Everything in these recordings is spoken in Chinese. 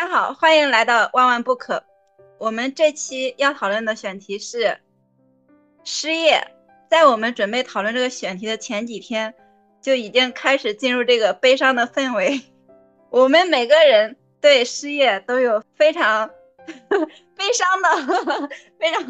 大家好，欢迎来到万万不可。我们这期要讨论的选题是失业。在我们准备讨论这个选题的前几天，就已经开始进入这个悲伤的氛围。我们每个人对失业都有非常 悲伤的、非常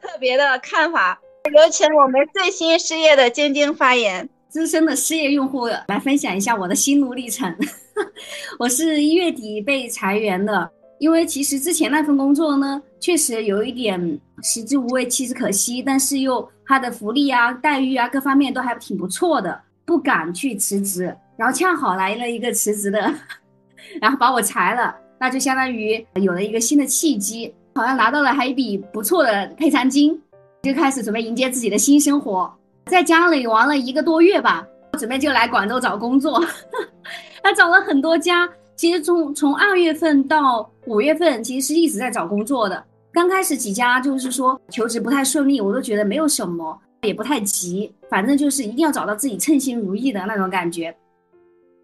特别的看法。有请我们最新失业的晶晶发言。资深的失业用户来分享一下我的心路历程。我是一月底被裁员的，因为其实之前那份工作呢，确实有一点食之无味，弃之可惜，但是又他的福利啊、待遇啊各方面都还挺不错的，不敢去辞职。然后恰好来了一个辞职的，然后把我裁了，那就相当于有了一个新的契机，好像拿到了还一笔不错的赔偿金，就开始准备迎接自己的新生活。在家里玩了一个多月吧，准备就来广州找工作。他找了很多家，其实从从二月份到五月份，其实是一直在找工作的。刚开始几家就是说求职不太顺利，我都觉得没有什么，也不太急，反正就是一定要找到自己称心如意的那种感觉。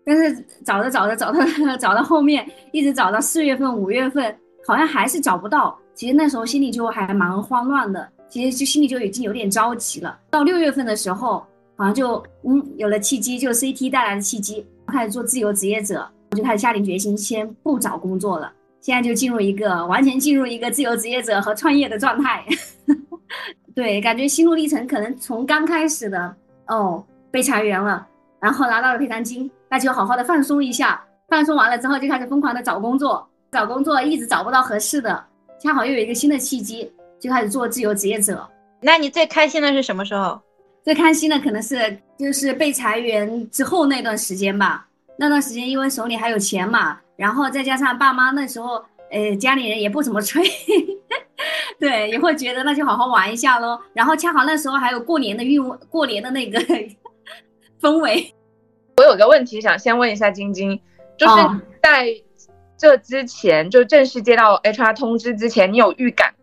但是找着找着找到 找到后面，一直找到四月份、五月份，好像还是找不到。其实那时候心里就还蛮慌乱的。其实就心里就已经有点着急了。到六月份的时候，好像就嗯有了契机，就 CT 带来的契机，开始做自由职业者，我就开始下定决心先不找工作了。现在就进入一个完全进入一个自由职业者和创业的状态。对，感觉心路历程可能从刚开始的哦被裁员了，然后拿到了赔偿金，那就好好的放松一下。放松完了之后，就开始疯狂的找工作，找工作一直找不到合适的，恰好又有一个新的契机。就开始做自由职业者，那你最开心的是什么时候？最开心的可能是就是被裁员之后那段时间吧。那段时间因为手里还有钱嘛，然后再加上爸妈那时候，呃，家里人也不怎么催，对，也会觉得那就好好玩一下喽。然后恰好那时候还有过年的运，过年的那个氛围。我有个问题想先问一下晶晶，就是在这之前，就正式接到 HR 通知之前，你有预感吗？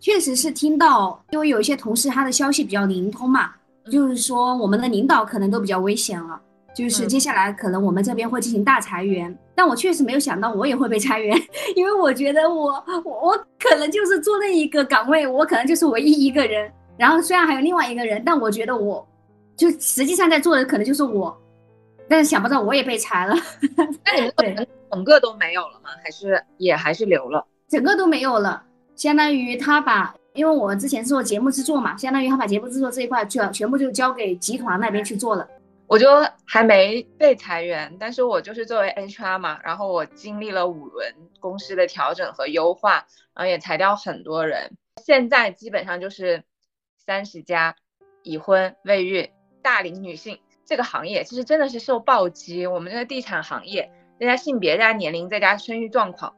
确实是听到，因为有一些同事他的消息比较灵通嘛，就是说我们的领导可能都比较危险了，就是接下来可能我们这边会进行大裁员。但我确实没有想到我也会被裁员，因为我觉得我我我可能就是做那一个岗位，我可能就是唯一一个人。然后虽然还有另外一个人，但我觉得我就实际上在做的可能就是我，但是想不到我也被裁了。那你们整个都没有了吗？还是也还是留了？整个都没有了。相当于他把，因为我之前是做节目制作嘛，相当于他把节目制作这一块全全部就交给集团那边去做了。我就还没被裁员，但是我就是作为 HR 嘛，然后我经历了五轮公司的调整和优化，然后也裁掉很多人。现在基本上就是三十加已婚未孕大龄女性这个行业，其实真的是受暴击。我们这个地产行业，再加性别、再加年龄、再加生育状况。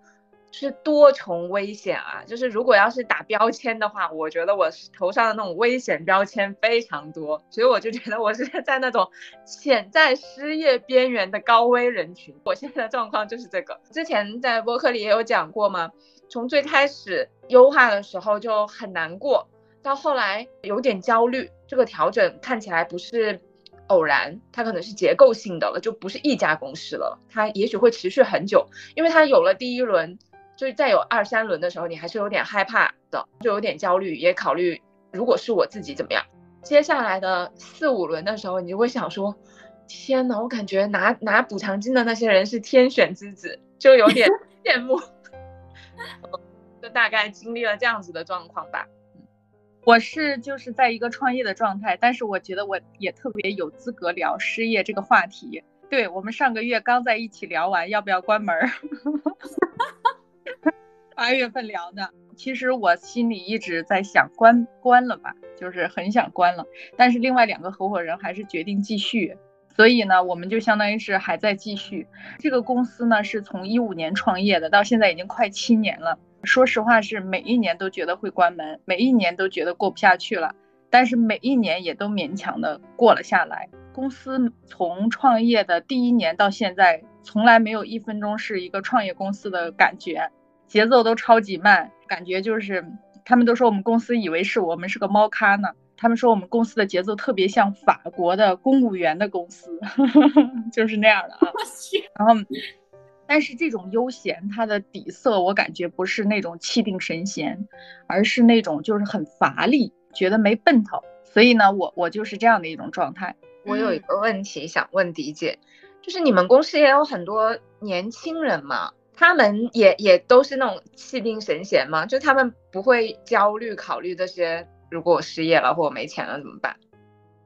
是多重危险啊！就是如果要是打标签的话，我觉得我头上的那种危险标签非常多，所以我就觉得我是在那种潜在失业边缘的高危人群。我现在的状况就是这个。之前在播客里也有讲过嘛，从最开始优化的时候就很难过，到后来有点焦虑。这个调整看起来不是偶然，它可能是结构性的了，就不是一家公司了，它也许会持续很久，因为它有了第一轮。所以在有二三轮的时候，你还是有点害怕的，就有点焦虑，也考虑如果是我自己怎么样。接下来的四五轮的时候，你就会想说：天呐，我感觉拿拿补偿金的那些人是天选之子，就有点 羡慕。就大概经历了这样子的状况吧。我是就是在一个创业的状态，但是我觉得我也特别有资格聊失业这个话题。对我们上个月刚在一起聊完要不要关门。八月份聊的，其实我心里一直在想关关了吧，就是很想关了。但是另外两个合伙人还是决定继续，所以呢，我们就相当于是还在继续。这个公司呢是从一五年创业的，到现在已经快七年了。说实话是每一年都觉得会关门，每一年都觉得过不下去了，但是每一年也都勉强的过了下来。公司从创业的第一年到现在，从来没有一分钟是一个创业公司的感觉。节奏都超级慢，感觉就是他们都说我们公司以为是我们是个猫咖呢。他们说我们公司的节奏特别像法国的公务员的公司，就是那样的啊。然后但是这种悠闲，它的底色我感觉不是那种气定神闲，而是那种就是很乏力，觉得没奔头。所以呢，我我就是这样的一种状态。我有一个问题想问迪姐，就是你们公司也有很多年轻人嘛，他们也也都是那种气定神闲吗？就他们不会焦虑考虑这些，如果我失业了或我没钱了怎么办？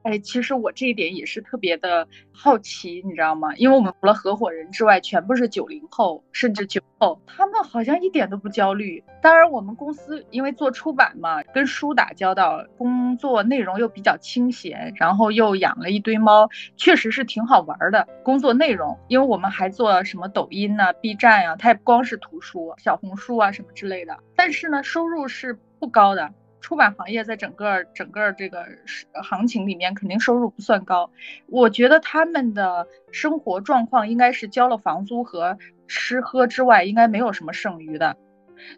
哎，其实我这一点也是特别的好奇，你知道吗？因为我们除了合伙人之外，全部是九零后，甚至九后，他们好像一点都不焦虑。当然，我们公司因为做出版嘛，跟书打交道，工作内容又比较清闲，然后又养了一堆猫，确实是挺好玩的工作内容。因为我们还做什么抖音呐、B 站呀，它也不光是图书、小红书啊什么之类的。但是呢，收入是不高的。出版行业在整个整个这个行情里面，肯定收入不算高。我觉得他们的生活状况应该是交了房租和吃喝之外，应该没有什么剩余的。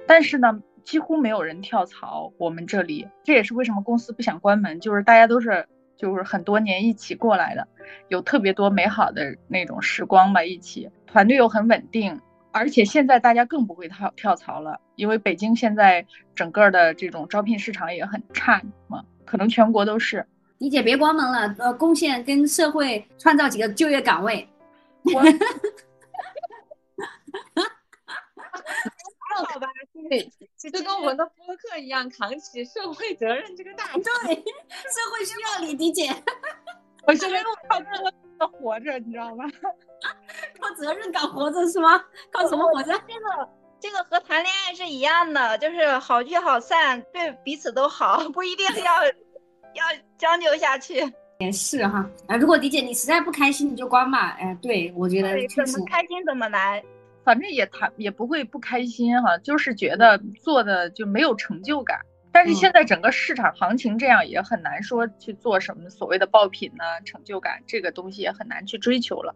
但是呢，几乎没有人跳槽。我们这里，这也是为什么公司不想关门，就是大家都是就是很多年一起过来的，有特别多美好的那种时光吧，一起团队又很稳定。而且现在大家更不会跳跳槽了，因为北京现在整个的这种招聘市场也很差嘛，可能全国都是。李姐别关门了，呃，贡献跟社会创造几个就业岗位。我，好吧，对，就跟我们的播客一样，扛起社会责任这个大。对，社会需要你，李姐。我现在靠这个活着，你知道吗？靠责任感活着是吗？靠什么活着？这个这个和谈恋爱是一样的，就是好聚好散，对彼此都好，不一定要要将就下去。也是哈，啊，如果迪姐你实在不开心，你就关吧。哎，对我觉得确实开心怎么来，反正也谈也不会不开心哈，就是觉得做的就没有成就感。但是现在整个市场行情这样，也很难说去做什么所谓的爆品呢，成就感这个东西也很难去追求了。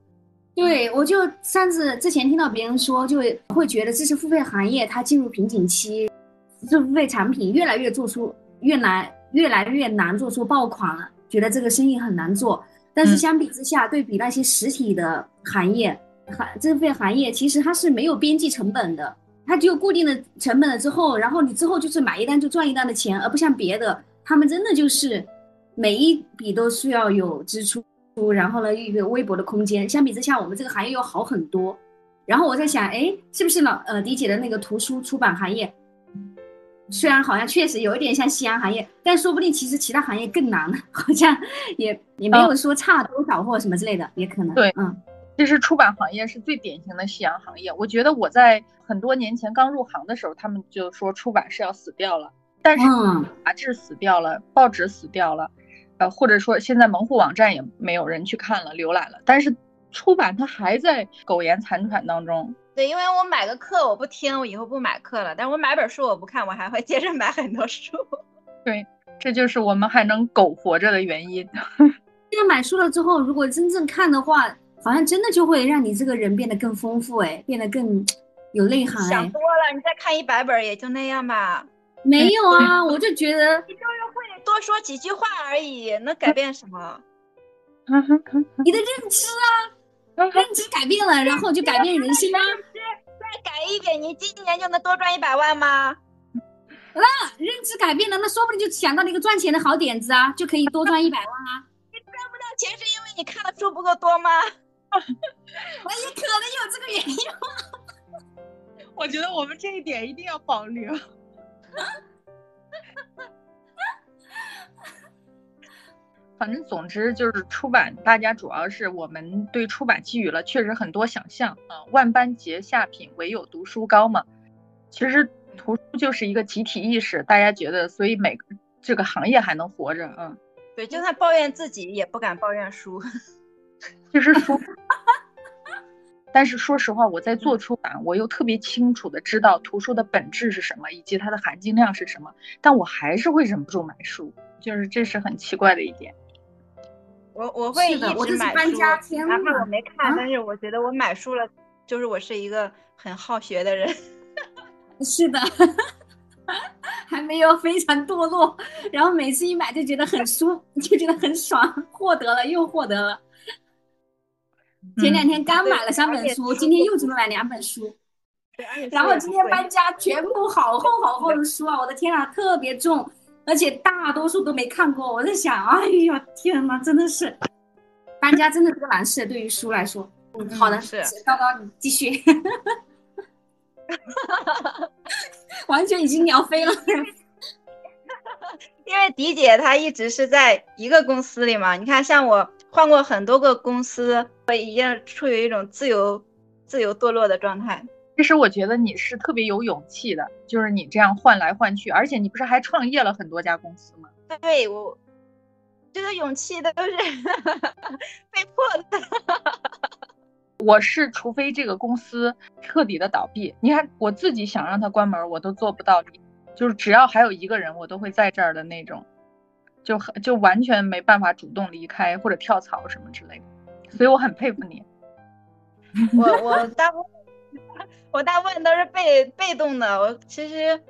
对，我就上次之前听到别人说，就会觉得知识付费行业它进入瓶颈期，知识付费产品越来越做出越来越来越难做出爆款了，觉得这个生意很难做。但是相比之下，对比那些实体的行业，行知识付费行业其实它是没有边际成本的，它只有固定的成本了之后，然后你之后就是买一单就赚一单的钱，而不像别的，他们真的就是每一笔都需要有支出。然后呢，一个微薄的空间，相比之下，我们这个行业要好很多。然后我在想，哎，是不是老呃迪姐的那个图书出版行业，虽然好像确实有一点像夕阳行业，但说不定其实其他行业更难，好像也也没有说差多少或什么之类的，也可能。对，嗯，其实出版行业是最典型的夕阳行业。我觉得我在很多年前刚入行的时候，他们就说出版是要死掉了，但是杂志死掉了，报纸死掉了。呃，或者说现在门户网站也没有人去看了、浏览了，但是出版它还在苟延残喘当中。对，因为我买个课我不听，我以后不买课了；但是我买本书我不看，我还会接着买很多书。对，这就是我们还能苟活着的原因。现 在买书了之后，如果真正看的话，好像真的就会让你这个人变得更丰富，哎，变得更有内涵。想多了，你再看一百本也就那样吧。没有啊，我就觉得 你就是会多说几句话而已，能改变什么？你的认知啊，认知改变了，然后就改变人心啊。再改一点，你今年就能多赚一百万吗？那认知改变了，那说不定就想到了一个赚钱的好点子啊，就可以多赚一百万啊。你赚不到钱是因为你看的书不够多吗？我也可能有这个原因。我觉得我们这一点一定要保留。反正总之就是出版，大家主要是我们对出版寄予了确实很多想象啊。万般皆下品，唯有读书高嘛。其实图书就是一个集体意识，大家觉得，所以每个这个行业还能活着嗯。对，就算抱怨自己，也不敢抱怨书。其实书。但是说实话，我在做出版，我又特别清楚的知道图书的本质是什么，以及它的含金量是什么，但我还是会忍不住买书，就是这是很奇怪的一点。我我会一直买书，哪怕我没看，但是我觉得我买书了，就是我是一个很好学的人。是的，还没有非常堕落，然后每次一买就觉得很舒，就觉得很爽，获得了又获得了。前两天刚买了三本书，今天又准备买两本书。然后今天搬家，全部好厚好厚的书啊！我的天啊，特别重，而且大多数都没看过。我在想，哎呀，天呐，真的是搬家真的是个难事，对于书来说。嗯，好的，是高高你继续，完全已经聊飞了。因为迪姐她一直是在一个公司里嘛，你看像我换过很多个公司，我已经处于一种自由、自由堕落的状态。其实我觉得你是特别有勇气的，就是你这样换来换去，而且你不是还创业了很多家公司吗？对我，这个勇气都是 被迫的。我是除非这个公司彻底的倒闭，你看我自己想让它关门，我都做不到，就是只要还有一个人，我都会在这儿的那种，就很就完全没办法主动离开或者跳槽什么之类的，所以我很佩服你。我我大部分我大部分都是被被动的。我其实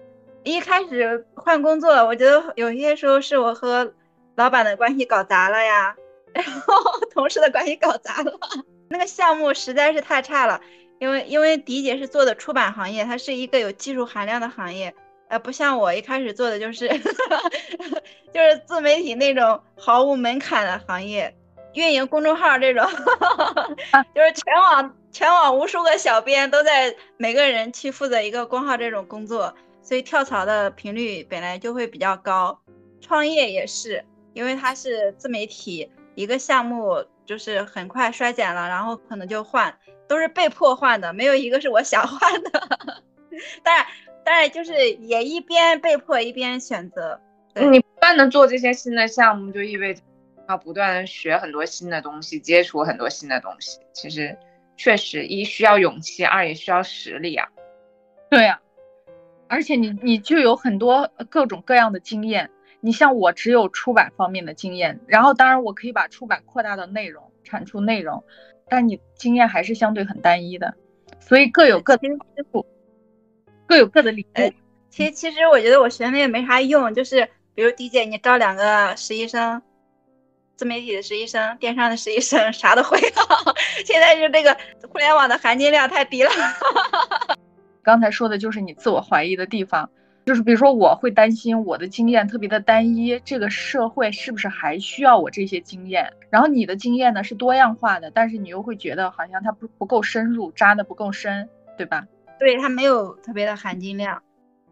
一开始换工作，我觉得有些时候是我和老板的关系搞砸了呀，然后 同事的关系搞砸了。那个项目实在是太差了，因为因为迪姐是做的出版行业，它是一个有技术含量的行业，呃，不像我一开始做的就是 就是自媒体那种毫无门槛的行业，运营公众号这种，就是全网全网无数个小编都在每个人去负责一个公号这种工作，所以跳槽的频率本来就会比较高。创业也是，因为它是自媒体，一个项目就是很快衰减了，然后可能就换，都是被迫换的，没有一个是我想换的。当然，当然就是也一边被迫一边选择。你不断的做这些新的项目，就意味着要不断的学很多新的东西，接触很多新的东西。其实确实一需要勇气，二也需要实力啊。对呀、而且你你就有很多各种各样的经验。你像我只有出版方面的经验，然后当然我可以把出版扩大到内容，产出内容，但你经验还是相对很单一的，所以各有各的天赋，各有各的理哎悟。其其实我觉得我学那个没啥用，就是比如迪姐，你招两个实习生，自媒体的实习生、电商的实习生，啥都会。现在就这个互联网的含金量太低了。刚才说的就是你自我怀疑的地方，就是比如说我会担心我的经验特别的单一，这个社会是不是还需要我这些经验？然后你的经验呢是多样化的，但是你又会觉得好像它不不够深入，扎的不够深，对吧？对，它没有特别的含金量。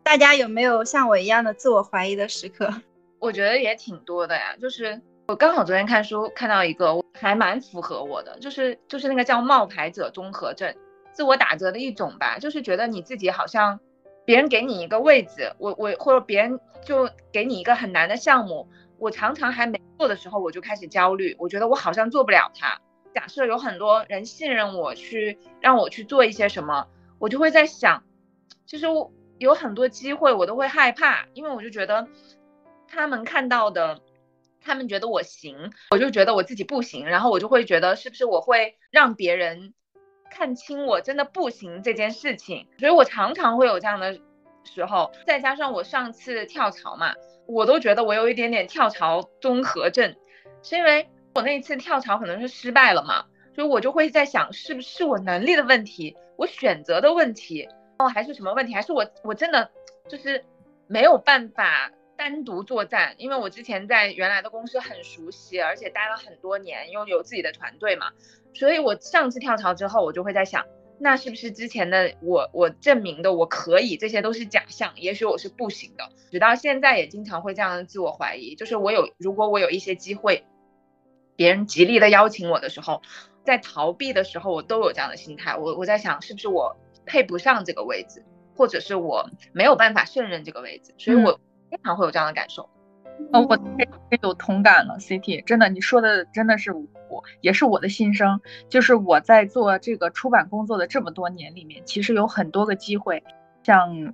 大家有没有像我一样的自我怀疑的时刻？我觉得也挺多的呀，就是我刚好昨天看书看到一个，我还蛮符合我的，就是就是那个叫冒牌者综合症，自我打折的一种吧，就是觉得你自己好像别人给你一个位置，我我或者别人就给你一个很难的项目，我常常还没做的时候我就开始焦虑，我觉得我好像做不了它。假设有很多人信任我去让我去做一些什么，我就会在想，其实我有很多机会我都会害怕，因为我就觉得他们看到的，他们觉得我行，我就觉得我自己不行，然后我就会觉得是不是我会让别人看清我真的不行这件事情，所以我常常会有这样的时候，再加上我上次跳槽嘛，我都觉得我有一点点跳槽综合症，是因为我那一次跳槽可能是失败了嘛，所以我就会在想是不是我能力的问题，我选择的问题，哦还是什么问题，还是我我真的就是没有办法。单独作战，因为我之前在原来的公司很熟悉，而且待了很多年，又有自己的团队嘛，所以我上次跳槽之后，我就会在想，那是不是之前的我我证明的我可以，这些都是假象，也许我是不行的。直到现在也经常会这样自我怀疑，就是我有如果我有一些机会，别人极力的邀请我的时候，在逃避的时候，我都有这样的心态。我我在想，是不是我配不上这个位置，或者是我没有办法胜任这个位置，所以我。经常会有这样的感受，呃，我太有同感了，CT，真的，你说的真的是我，也是我的心声。就是我在做这个出版工作的这么多年里面，其实有很多个机会，像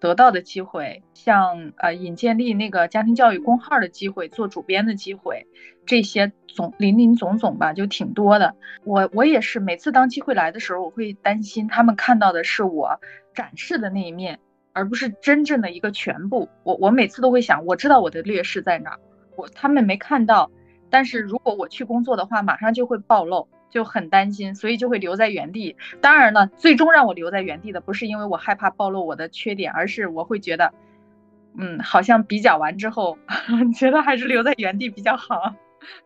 得到的机会，像呃尹建立那个家庭教育公号的机会，做主编的机会，这些总林林总总吧，就挺多的。我我也是，每次当机会来的时候，我会担心他们看到的是我展示的那一面。而不是真正的一个全部。我我每次都会想，我知道我的劣势在哪儿，我他们没看到，但是如果我去工作的话，马上就会暴露。就很担心，所以就会留在原地。当然了，最终让我留在原地的不是因为我害怕暴露我的缺点，而是我会觉得，嗯，好像比较完之后，觉得还是留在原地比较好。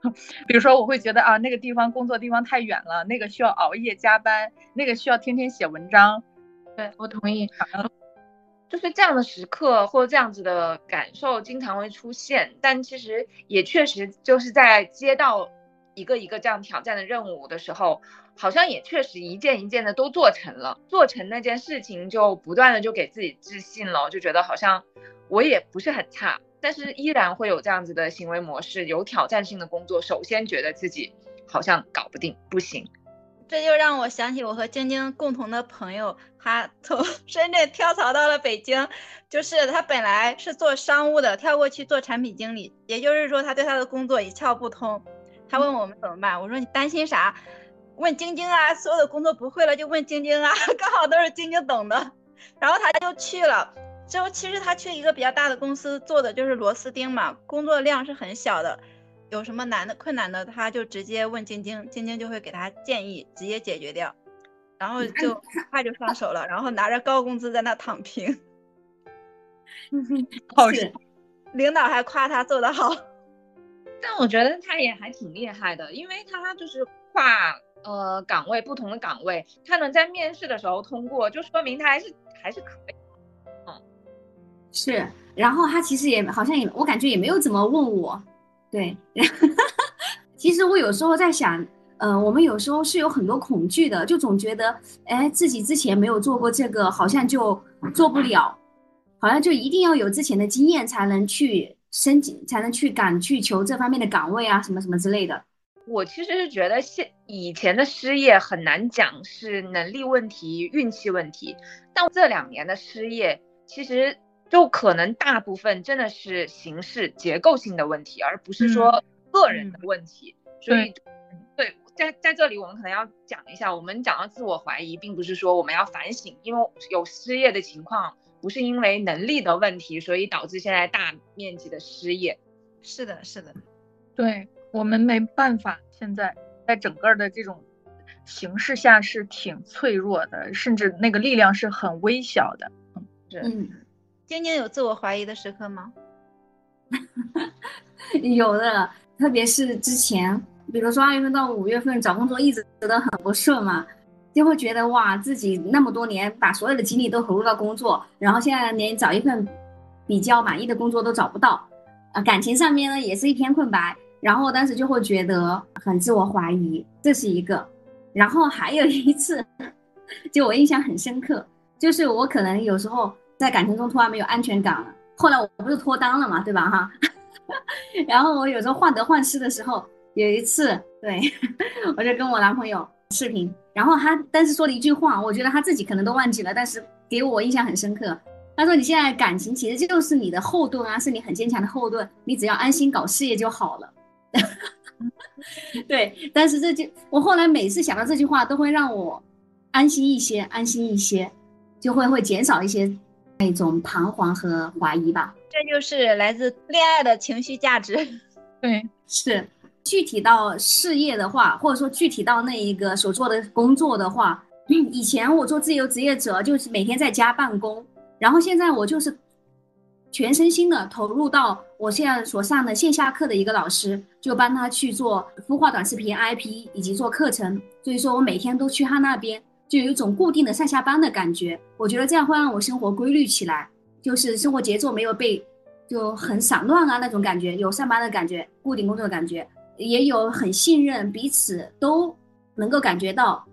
比如说，我会觉得啊，那个地方工作地方太远了，那个需要熬夜加班，那个需要天天写文章。对我同意。就是这样的时刻或这样子的感受经常会出现，但其实也确实就是在接到一个一个这样挑战的任务的时候，好像也确实一件一件的都做成了，做成那件事情就不断的就给自己自信了，就觉得好像我也不是很差，但是依然会有这样子的行为模式，有挑战性的工作，首先觉得自己好像搞不定，不行。这就让我想起我和晶晶共同的朋友，他从 深圳跳槽到了北京，就是他本来是做商务的，跳过去做产品经理，也就是说他对他的工作一窍不通。他问我们怎么办，我说你担心啥？问晶晶啊，所有的工作不会了就问晶晶啊，刚好都是晶晶懂的。然后他就去了，之后其实他去一个比较大的公司做的就是螺丝钉嘛，工作量是很小的。有什么难的、困难的，他就直接问晶晶，晶晶就会给他建议，直接解决掉，然后就很快就上手了，然后拿着高工资在那躺平。好是，领导还夸他做得好。但我觉得他也还挺厉害的，因为他就是跨呃岗位，不同的岗位，他能在面试的时候通过，就说明他还是还是可以。嗯，是。然后他其实也好像也，我感觉也没有怎么问我。对，其实我有时候在想，呃，我们有时候是有很多恐惧的，就总觉得，哎，自己之前没有做过这个，好像就做不了，好像就一定要有之前的经验才能去申请，才能去敢去求这方面的岗位啊，什么什么之类的。我其实是觉得现以前的失业很难讲是能力问题、运气问题，但这两年的失业其实。就可能大部分真的是形式结构性的问题，而不是说个人的问题。所以，对，在在这里我们可能要讲一下，我们讲到自我怀疑，并不是说我们要反省，因为有失业的情况，不是因为能力的问题，所以导致现在大面积的失业。是的，是的，对我们没办法，现在在整个的这种形势下是挺脆弱的，甚至那个力量是很微小的。嗯，是。晶晶有自我怀疑的时刻吗？有的，特别是之前，比如说二月份到五月份找工作一直都很不顺嘛，就会觉得哇，自己那么多年把所有的精力都投入到工作，然后现在连找一份比较满意的工作都找不到，啊，感情上面呢也是一片空白，然后当时就会觉得很自我怀疑，这是一个。然后还有一次，就我印象很深刻，就是我可能有时候。在感情中突然没有安全感了，后来我不是脱单了嘛，对吧？哈，然后我有时候患得患失的时候，有一次，对 我就跟我男朋友视频，然后他当时说了一句话，我觉得他自己可能都忘记了，但是给我印象很深刻。他说：“你现在感情其实就是你的后盾啊，是你很坚强的后盾，你只要安心搞事业就好了。”对，但是这句我后来每次想到这句话，都会让我安心一些，安心一些，就会会减少一些。那种彷徨和怀疑吧，这就是来自恋爱的情绪价值。对，是具体到事业的话，或者说具体到那一个所做的工作的话，以前我做自由职业者就是每天在家办公，然后现在我就是全身心的投入到我现在所上的线下课的一个老师，就帮他去做孵化短视频 IP 以及做课程，所以说我每天都去他那边。就有一种固定的上下班的感觉，我觉得这样会让我生活规律起来，就是生活节奏没有被就很散乱啊那种感觉，有上班的感觉，固定工作的感觉，也有很信任彼此都能够感觉到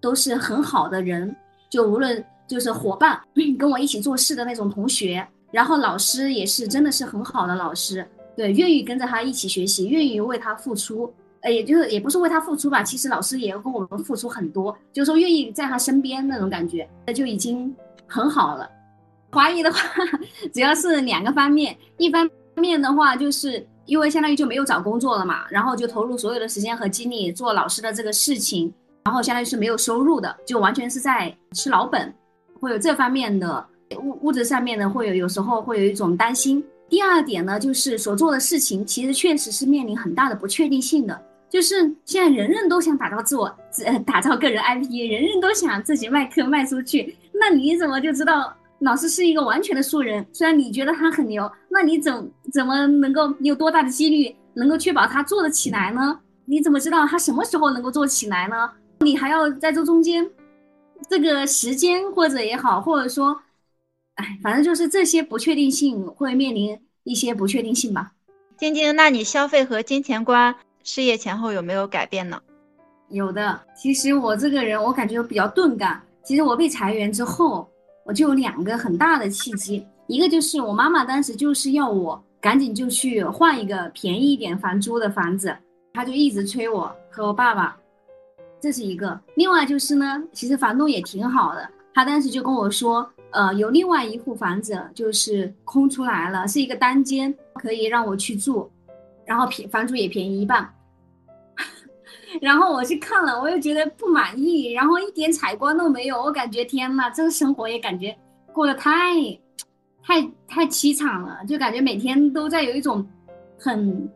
都是很好的人，就无论就是伙伴 跟我一起做事的那种同学，然后老师也是真的是很好的老师，对，愿意跟着他一起学习，愿意为他付出。呃，也就是也不是为他付出吧，其实老师也跟我们付出很多，就是说愿意在他身边那种感觉，那就已经很好了。怀疑的话，主要是两个方面，一方面的话，就是因为相当于就没有找工作了嘛，然后就投入所有的时间和精力做老师的这个事情，然后相当于是没有收入的，就完全是在吃老本，会有这方面的物物质上面呢，会有有时候会有一种担心。第二点呢，就是所做的事情其实确实是面临很大的不确定性的。就是现在人人都想打造自我，呃，打造个人 IP，人人都想自己卖课卖出去。那你怎么就知道老师是一个完全的素人？虽然你觉得他很牛，那你怎怎么能够？你有多大的几率能够确保他做得起来呢？你怎么知道他什么时候能够做起来呢？你还要在这中间，这个时间或者也好，或者说，哎，反正就是这些不确定性会面临一些不确定性吧。晶晶，那你消费和金钱观事业前后有没有改变呢？有的。其实我这个人，我感觉比较钝感。其实我被裁员之后，我就有两个很大的契机，一个就是我妈妈当时就是要我赶紧就去换一个便宜一点房租的房子，她就一直催我和我爸爸，这是一个。另外就是呢，其实房东也挺好的，他当时就跟我说，呃，有另外一户房子就是空出来了，是一个单间，可以让我去住，然后便房租也便宜一半。然后我去看了，我又觉得不满意，然后一点采光都没有，我感觉天呐，这个生活也感觉过得太，太太凄惨了，就感觉每天都在有一种很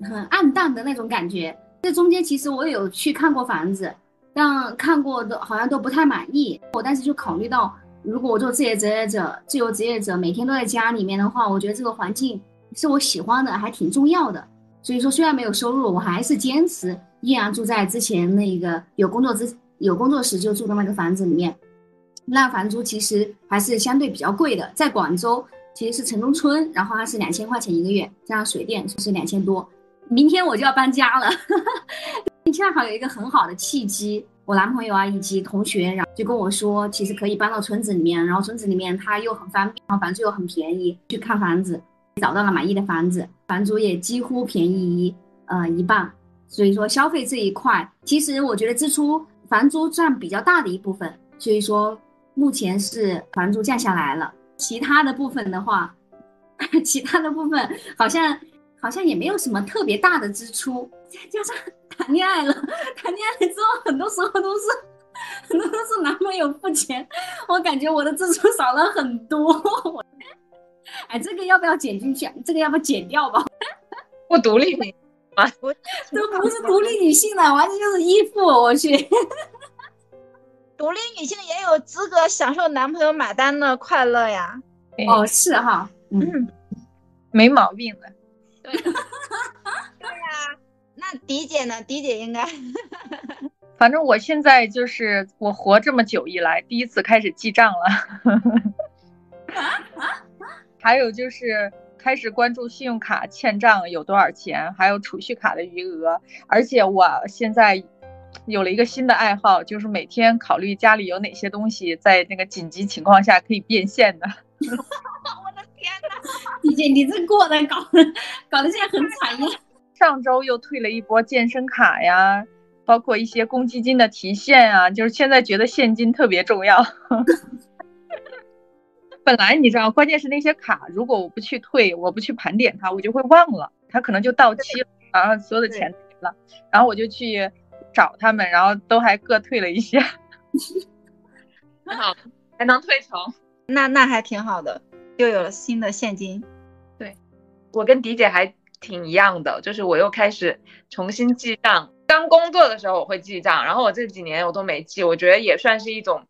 很暗淡的那种感觉。这中间其实我有去看过房子，但看过的好像都不太满意。我当时就考虑到，如果我做自由职业者，自由职业者每天都在家里面的话，我觉得这个环境是我喜欢的，还挺重要的。所以说，虽然没有收入，我还是坚持。依然住在之前那个有工作之有工作时就住的那个房子里面，那房租其实还是相对比较贵的。在广州其实是城中村，然后它是两千块钱一个月，加上水电就是两千多。明天我就要搬家了，恰好有一个很好的契机，我男朋友啊以及同学，然后就跟我说，其实可以搬到村子里面，然后村子里面它又很方便，然后房租又很便宜。去看房子，找到了满意的房子，房租也几乎便宜一呃一半。所以说消费这一块，其实我觉得支出房租占比较大的一部分。所以说目前是房租降下来了，其他的部分的话，其他的部分好像好像也没有什么特别大的支出。再加上谈恋爱了，谈恋爱之后，很多时候都是很多都是男朋友付钱，我感觉我的支出少了很多。哎，这个要不要剪进去？这个要不要剪掉吧？我独立你。我都不是独立女性了，完全就是依附。我去，独立女性也有资格享受男朋友买单的快乐呀。哦，是哈，嗯，没毛病的。对，对呀。那迪姐呢？迪姐应该，反正我现在就是我活这么久以来第一次开始记账了。还有就是。开始关注信用卡欠账有多少钱，还有储蓄卡的余额。而且我现在有了一个新的爱好，就是每天考虑家里有哪些东西在那个紧急情况下可以变现的。我的天哪，李姐，你这过得搞得搞得现在很惨呀！上周又退了一波健身卡呀，包括一些公积金的提现啊，就是现在觉得现金特别重要。本来你知道，关键是那些卡，如果我不去退，我不去盘点它，我就会忘了，它可能就到期了，然后所有的钱没了，然后我就去找他们，然后都还各退了一些，好，还能退成，那那还挺好的，又有了新的现金。对，我跟迪姐还挺一样的，就是我又开始重新记账。刚工作的时候我会记账，然后我这几年我都没记，我觉得也算是一种。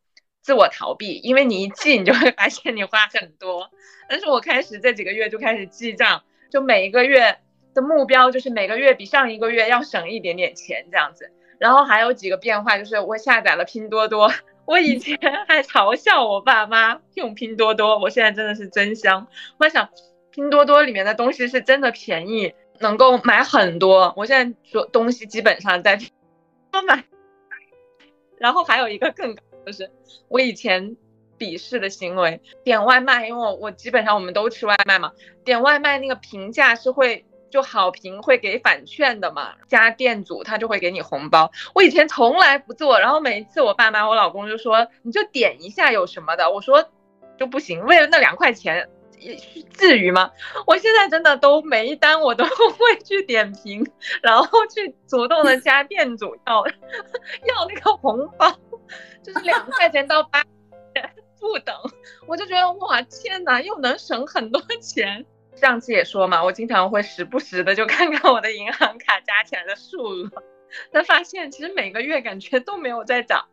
自我逃避，因为你一记，你就会发现你花很多。但是我开始这几个月就开始记账，就每一个月的目标就是每个月比上一个月要省一点点钱这样子。然后还有几个变化，就是我下载了拼多多。我以前还嘲笑我爸妈用拼多多，我现在真的是真香。我想拼多多里面的东西是真的便宜，能够买很多。我现在说东西基本上在都买。然后还有一个更。就是我以前鄙视的行为，点外卖，因为我我基本上我们都吃外卖嘛，点外卖那个评价是会就好评会给返券的嘛，加店主他就会给你红包。我以前从来不做，然后每一次我爸妈我老公就说你就点一下有什么的，我说就不行，为了那两块钱。至于吗？我现在真的都每一单我都 会去点评，然后去主动的加店主要 要那个红包，就是两块钱到八不等，我就觉得哇天哪，又能省很多钱。上次也说嘛，我经常会时不时的就看看我的银行卡加起来的数额，但发现其实每个月感觉都没有在涨，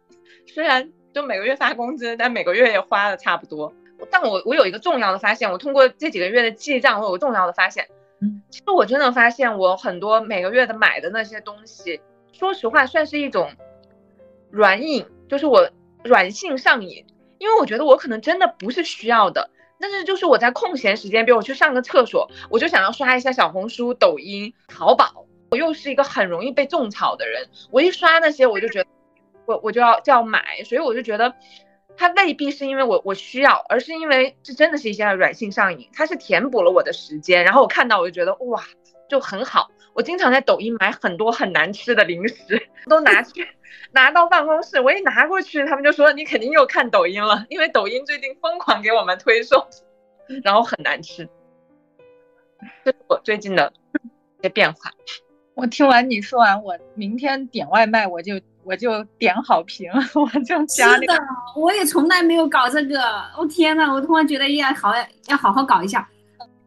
虽然就每个月发工资，但每个月也花的差不多。但我我有一个重要的发现，我通过这几个月的记账，我有个重要的发现，嗯，其实我真的发现我很多每个月的买的那些东西，说实话算是一种软瘾，就是我软性上瘾，因为我觉得我可能真的不是需要的。但是就是我在空闲时间，比如我去上个厕所，我就想要刷一下小红书、抖音、淘宝。我又是一个很容易被种草的人，我一刷那些，我就觉得我我就要就要买，所以我就觉得它未必是因为我我需要，而是因为这真的是一些软性上瘾，它是填补了我的时间。然后我看到我就觉得哇，就很好。我经常在抖音买很多很难吃的零食，都拿去拿到办公室，我一拿过去，他们就说你肯定又看抖音了，因为抖音最近疯狂给我们推送，然后很难吃。这是我最近的一些变化。我听完你说完，我明天点外卖我就我就点好评，我就加那个。是的，我也从来没有搞这个。我、天呐，我突然觉得要好要好好搞一下。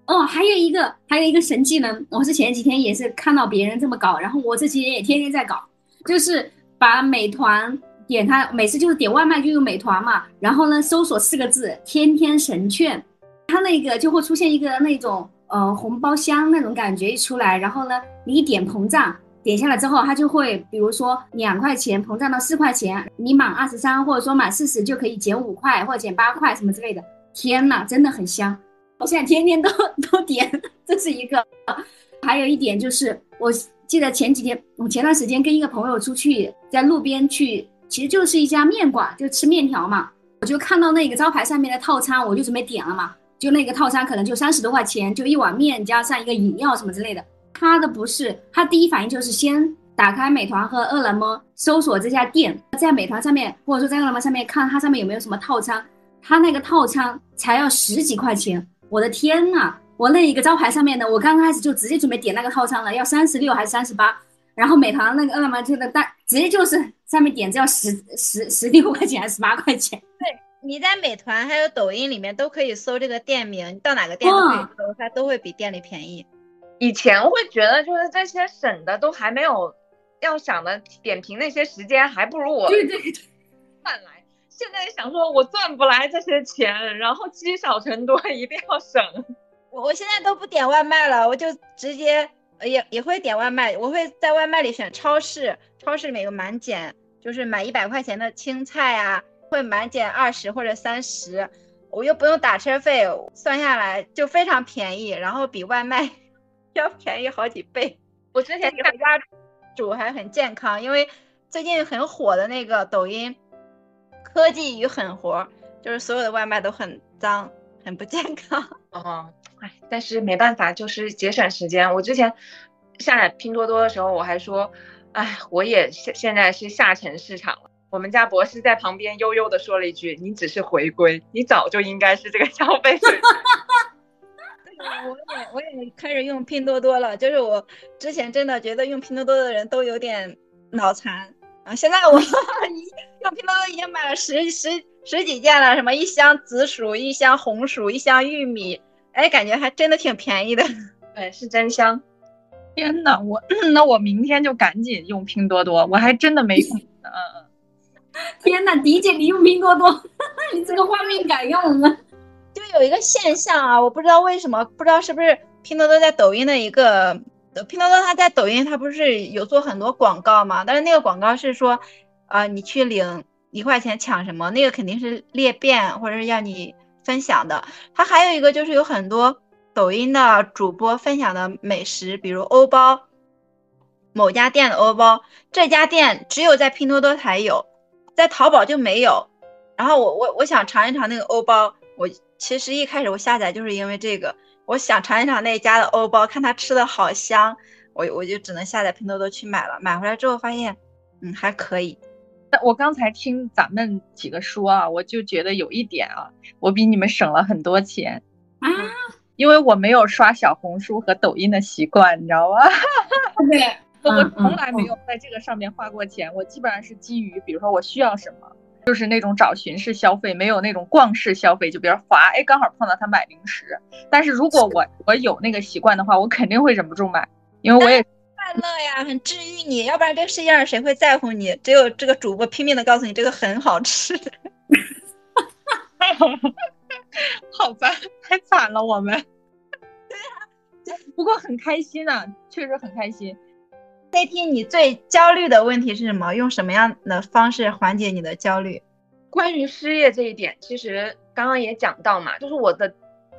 哦，还有一个还有一个神技能，我是前几天也是看到别人这么搞，然后我这几天也天天在搞，就是把美团点它，每次就是点外卖就用美团嘛，然后呢搜索四个字“天天神券”，它那个就会出现一个那种呃红包箱那种感觉一出来，然后呢你一点膨胀，点下来之后它就会比如说两块钱膨胀到四块钱，你满二十三或者说满四十就可以减五块或者减八块什么之类的，天呐，真的很香。我 现在天天都 都点，这是一个。还有一点就是，我记得前几天，我前段时间跟一个朋友出去，在路边去，其实就是一家面馆，就吃面条嘛。我就看到那个招牌上面的套餐，我就准备点了嘛。就那个套餐可能就三十多块钱，就一碗面加上一个饮料什么之类的。他的不是，他第一反应就是先打开美团和饿了么，搜索这家店，在美团上面或者说在饿了么上面看它上面有没有什么套餐，他那个套餐才要十几块钱。我的天呐！我那一个招牌上面的，我刚开始就直接准备点那个套餐了，要三十六还是三十八？然后美团那个饿了么这个单直接就是上面点只要十十十六块钱还是十八块钱？对，你在美团还有抖音里面都可以搜这个店名，你到哪个店都可以搜，它都会比店里便宜。以前会觉得就是这些省的都还没有要想的点评那些时间，还不如我对对对赚来。现在想说，我赚不来这些钱，然后积少成多，一定要省。我我现在都不点外卖了，我就直接也也会点外卖。我会在外卖里选超市，超市里面有满减，就是买一百块钱的青菜啊，会满减二十或者三十，我又不用打车费，算下来就非常便宜，然后比外卖 要便宜好几倍。我之前在家煮还很健康，因为最近很火的那个抖音。科技与狠活，就是所有的外卖都很脏，很不健康。哦，哎，但是没办法，就是节省时间。我之前下载拼多多的时候，我还说，哎，我也现现在是下沉市场了。我们家博士在旁边悠悠的说了一句：“你只是回归，你早就应该是这个消费水平。我也我也开始用拼多多了，就是我之前真的觉得用拼多多的人都有点脑残。啊！现在我 用拼多多已经买了十十十几件了，什么一箱紫薯，一箱红薯，一箱玉米，哎，感觉还真的挺便宜的。对，是真香。天呐，我 那我明天就赶紧用拼多多，我还真的没用。嗯嗯。天呐，迪姐，你用拼多多，你这个画面感用了。就有一个现象啊，我不知道为什么，不知道是不是拼多多在抖音的一个。拼多多它在抖音，它不是有做很多广告吗？但是那个广告是说，啊，你去领一块钱抢什么？那个肯定是裂变或者是要你分享的。它还有一个就是有很多抖音的主播分享的美食，比如欧包，某家店的欧包，这家店只有在拼多多才有，在淘宝就没有。然后我我我想尝一尝那个欧包，我其实一开始我下载就是因为这个。我想尝一尝那家的欧包，看他吃的好香，我我就只能下载拼多多去买了。买回来之后发现，嗯，还可以。那我刚才听咱们几个说啊，我就觉得有一点啊，我比你们省了很多钱啊，因为我没有刷小红书和抖音的习惯，你知道吗？对，我从来没有在这个上面花过钱，我基本上是基于，比如说我需要什么，就是那种找寻式消费，没有那种逛式消费。就比如滑，哎，刚好碰到他买零食。但是如果我我有那个习惯的话，我肯定会忍不住买，因为我也快乐呀，很治愈你。要不然这个世界上谁会在乎你？只有这个主播拼命的告诉你这个很好吃。好吧，太惨了我们。对啊，不过很开心啊，确实很开心。那天你最焦虑的问题是什么？用什么样的方式缓解你的焦虑？关于失业这一点，其实刚刚也讲到嘛，就是我的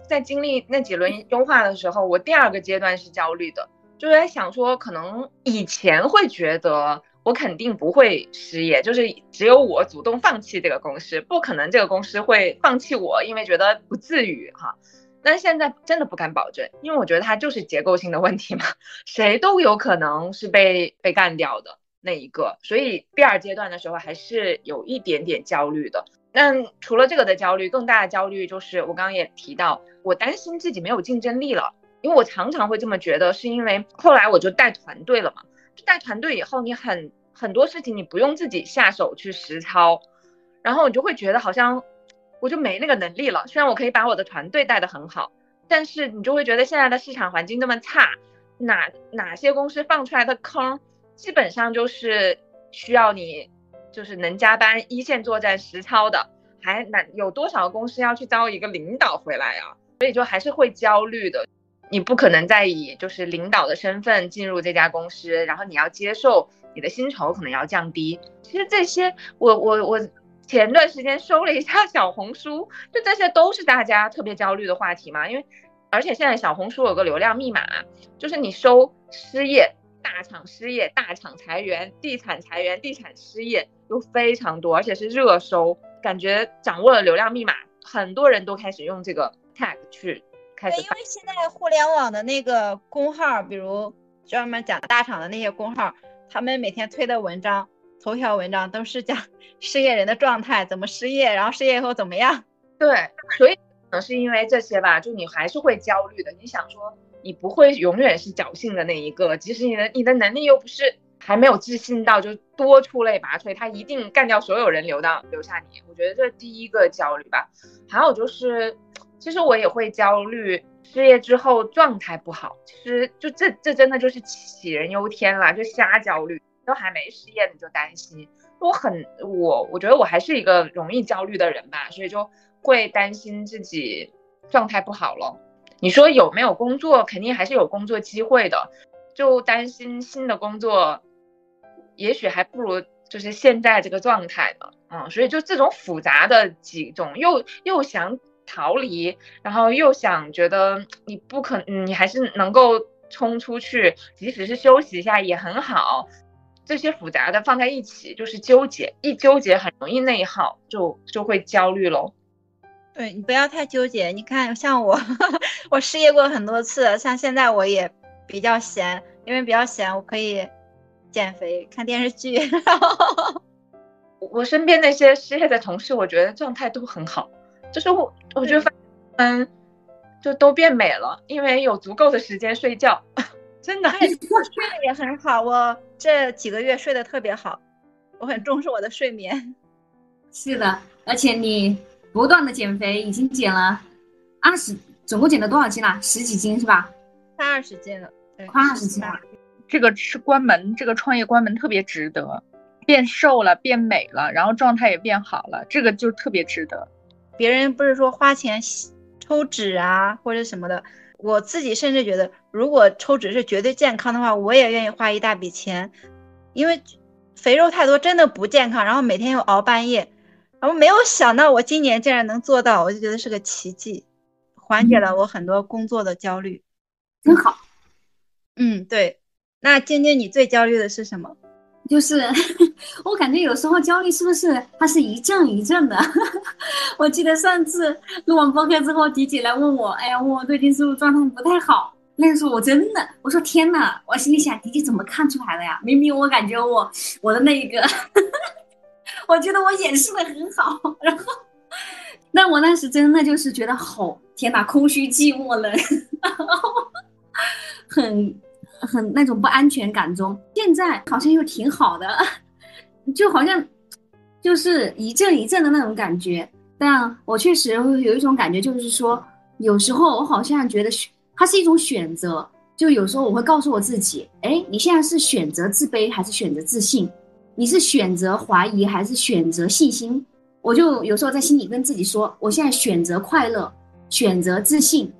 在经历那几轮优化的时候，我第二个阶段是焦虑的，就在想说，可能以前会觉得我肯定不会失业，就是只有我主动放弃这个公司，不可能这个公司会放弃我，因为觉得不至于哈。但现在真的不敢保证，因为我觉得它就是结构性的问题嘛，谁都有可能是被被干掉的那一个，所以第二阶段的时候还是有一点点焦虑的。但除了这个的焦虑，更大的焦虑就是我刚刚也提到，我担心自己没有竞争力了，因为我常常会这么觉得，是因为后来我就带团队了嘛，就带团队以后，你很很多事情你不用自己下手去实操，然后你就会觉得好像。我就没那个能力了。虽然我可以把我的团队带得很好，但是你就会觉得现在的市场环境那么差，哪哪些公司放出来的坑，基本上就是需要你就是能加班一线作战实操的，还难有多少公司要去招一个领导回来啊？所以就还是会焦虑的。你不可能再以就是领导的身份进入这家公司，然后你要接受你的薪酬可能要降低。其实这些，我我我。前段时间搜了一下小红书，就这些都是大家特别焦虑的话题嘛。因为，而且现在小红书有个流量密码，就是你搜失业、大厂失业、大厂裁员、地产裁员、地产失业，都非常多，而且是热搜。感觉掌握了流量密码，很多人都开始用这个 tag 去开始。因为现在互联网的那个公号，比如专门讲大厂的那些公号，他们每天推的文章。头条文章都是讲 失业人的状态，怎么失业，然后失业以后怎么样？对，所以可能是因为这些吧，就你还是会焦虑的。你想说，你不会永远是侥幸的那一个，即使你的你的能力又不是还没有自信到就多出类拔萃，他一定干掉所有人留到留下你。我觉得这是第一个焦虑吧。还有就是，其实我也会焦虑失业之后状态不好。其实就这这真的就是杞人忧天了，就瞎焦虑。都还没失业你就担心，我很我我觉得我还是一个容易焦虑的人吧，所以就会担心自己状态不好了。你说有没有工作？肯定还是有工作机会的，就担心新的工作，也许还不如就是现在这个状态呢。嗯，所以就这种复杂的几种，又又想逃离，然后又想觉得你不可，你还是能够冲出去，即使是休息一下也很好。这些复杂的放在一起就是纠结，一纠结很容易内耗，就就会焦虑喽。对你不要太纠结，你看像我，我失业过很多次，像现在我也比较闲，因为比较闲，我可以减肥、看电视剧。我身边那些失业的同事，我觉得状态都很好，就是我我觉得嗯，就都变美了，因为有足够的时间睡觉。真的，睡得也很好。我这几个月睡得特别好，我很重视我的睡眠。是的，而且你不断的减肥，已经减了二十，总共减了多少斤了？十几斤是吧？快二十斤了，快二十斤了。这个是关门，这个创业关门特别值得，变瘦了，变美了，然后状态也变好了，这个就特别值得。别人不是说花钱抽脂啊，或者什么的。我自己甚至觉得，如果抽脂是绝对健康的话，我也愿意花一大笔钱，因为肥肉太多真的不健康。然后每天又熬半夜，然后没有想到我今年竟然能做到，我就觉得是个奇迹，缓解了我很多工作的焦虑，真好。嗯，对。那晶晶，你最焦虑的是什么？就是 我感觉有时候焦虑是不是它是一阵一阵的？我记得上次录完播客之后，迪姐来问我，哎呀，我最近是不是状态不太好？那个时候我真的，我说天呐，我心里想，迪姐怎么看出来的呀？明明我感觉我我的那一个，我觉得我掩饰的很好，然后，那我那时真的就是觉得好天呐，空虚寂寞冷，很。很那种不安全感中，现在好像又挺好的，就好像就是一阵一阵的那种感觉。但我确实有一种感觉，就是说，有时候我好像觉得它是一种选择。就有时候我会告诉我自己，哎，你现在是选择自卑还是选择自信？你是选择怀疑还是选择信心？我就有时候在心里跟自己说，我现在选择快乐，选择自信，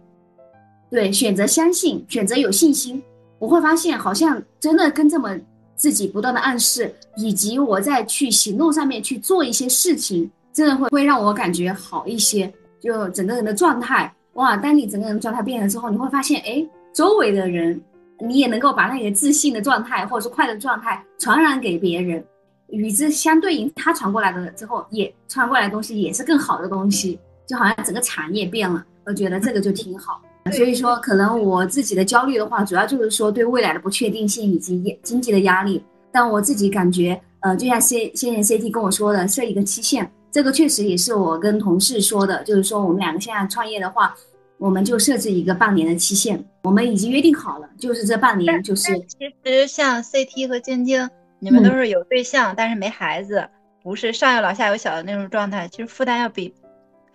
对，选择相信，选择有信心。我会发现，好像真的跟这么自己不断的暗示，以及我在去行动上面去做一些事情，真的会会让我感觉好一些。就整个人的状态，哇！当你整个人状态变了之后，你会发现，哎，周围的人，你也能够把那个自信的状态或者是快乐状态传染给别人。与之相对应，他传过来的之后，也传过来的东西也是更好的东西，就好像整个产业变了，我觉得这个就挺好。所以说，可能我自己的焦虑的话，主要就是说对未来的不确定性以及经济的压力。但我自己感觉，呃，就像先先前 CT 跟我说的，设一个期限，这个确实也是我跟同事说的，就是说我们两个现在创业的话，我们就设置一个半年的期限，我们已经约定好了，就是这半年就是。其实像 CT 和晶晶。你们都是有对象，但是没孩子，不是上有老下有小的那种状态，其实负担要比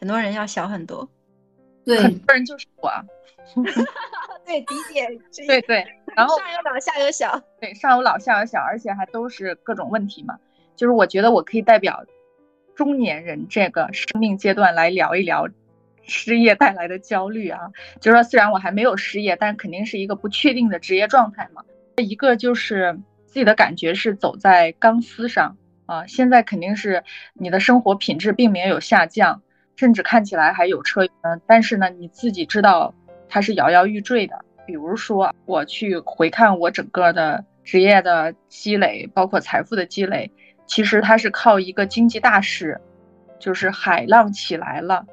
很多人要小很多。对，很多人就是我。对，理解。对对，然后上有老下有小。对，上有老下有小，而且还都是各种问题嘛。就是我觉得我可以代表中年人这个生命阶段来聊一聊失业带来的焦虑啊。就是说，虽然我还没有失业，但肯定是一个不确定的职业状态嘛。一个就是。自己的感觉是走在钢丝上啊，现在肯定是你的生活品质并没有下降，甚至看起来还有车，嗯，但是呢，你自己知道它是摇摇欲坠的。比如说，我去回看我整个的职业的积累，包括财富的积累，其实它是靠一个经济大势，就是海浪起来了，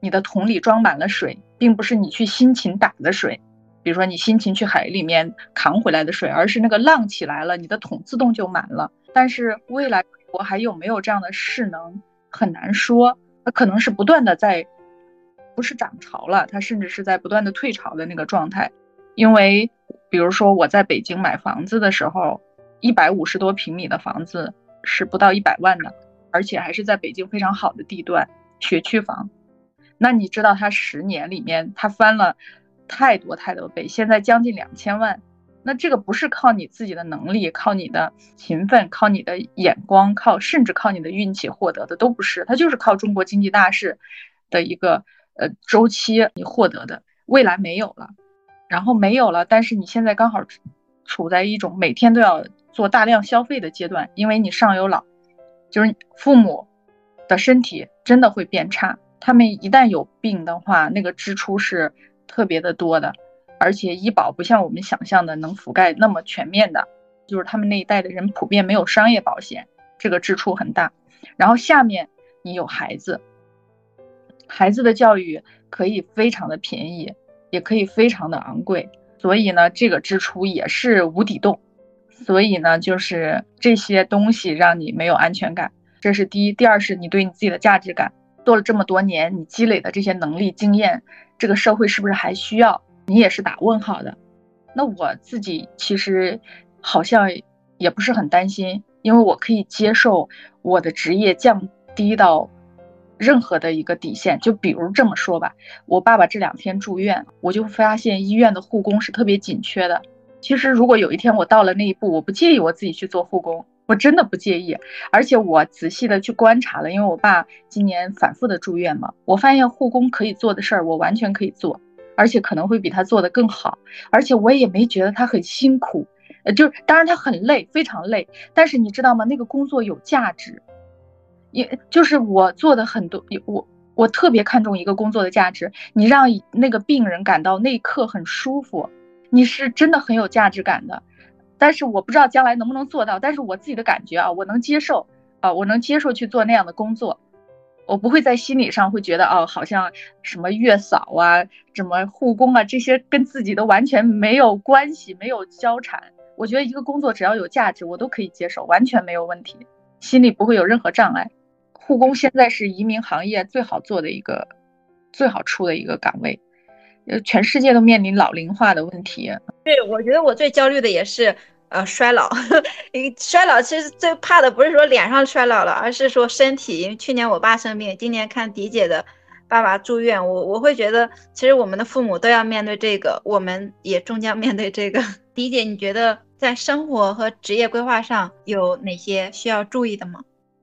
你的桶里装满了水，并不是你去辛勤打的水。比如说你辛勤去海里面扛回来的水，而是那个浪起来了，你的桶自动就满了。但是未来我还有没有这样的势能，很难说。它可能是不断的在，不是涨潮了，它甚至是在不断的退潮的那个状态。因为比如说我在北京买房子的时候，一百五十多平米的房子是不到一百万的，而且还是在北京非常好的地段学区房。那你知道它十年里面它翻了？太多太多倍，现在将近两千万，那这个不是靠你自己的能力，靠你的勤奋，靠你的眼光，靠甚至靠你的运气获得的都不是，它就是靠中国经济大势的一个呃周期你获得的，未来没有了，然后没有了，但是你现在刚好处在一种每天都要做大量消费的阶段，因为你上有老，就是父母的身体真的会变差，他们一旦有病的话，那个支出是。特别的多的，而且医保不像我们想象的能覆盖那么全面的，就是他们那一代的人普遍没有商业保险，这个支出很大。然后下面你有孩子，孩子的教育可以非常的便宜，也可以非常的昂贵，所以呢，这个支出也是无底洞。所以呢，就是这些东西让你没有安全感，这是第一。第二是你对你自己的价值感，做了这么多年，你积累的这些能力经验。这个社会是不是还需要你？也是打问号的。那我自己其实好像也不是很担心，因为我可以接受我的职业降低到任何的一个底线。就比如这么说吧，我爸爸这两天住院，我就发现医院的护工是特别紧缺的。其实如果有一天我到了那一步，我不介意我自己去做护工。我真的不介意，而且我仔细的去观察了，因为我爸今年反复的住院嘛，我发现护工可以做的事儿，我完全可以做，而且可能会比他做的更好，而且我也没觉得他很辛苦，呃，就是当然他很累，非常累，但是你知道吗？那个工作有价值，也就是我做的很多，我我特别看重一个工作的价值，你让那个病人感到那一刻很舒服，你是真的很有价值感的。但是我不知道将来能不能做到，但是我自己的感觉啊，我能接受啊，我能接受去做那样的工作，我不会在心理上会觉得哦，好像什么月嫂啊，什么护工啊，这些跟自己都完全没有关系，没有交缠。我觉得一个工作只要有价值，我都可以接受，完全没有问题，心里不会有任何障碍。护工现在是移民行业最好做的一个，最好出的一个岗位，呃，全世界都面临老龄化的问题。对，我觉得我最焦虑的也是。呃衰老。因为衰老其实最怕的不是说脸上衰老了，而是说身体。因为去年我爸生病，今年看迪姐的爸爸住院，我我会觉得其实我们的父母都要面对这个，我们也终将面对这个。迪姐，你觉得在生活和职业规划上有哪些需要注意的吗？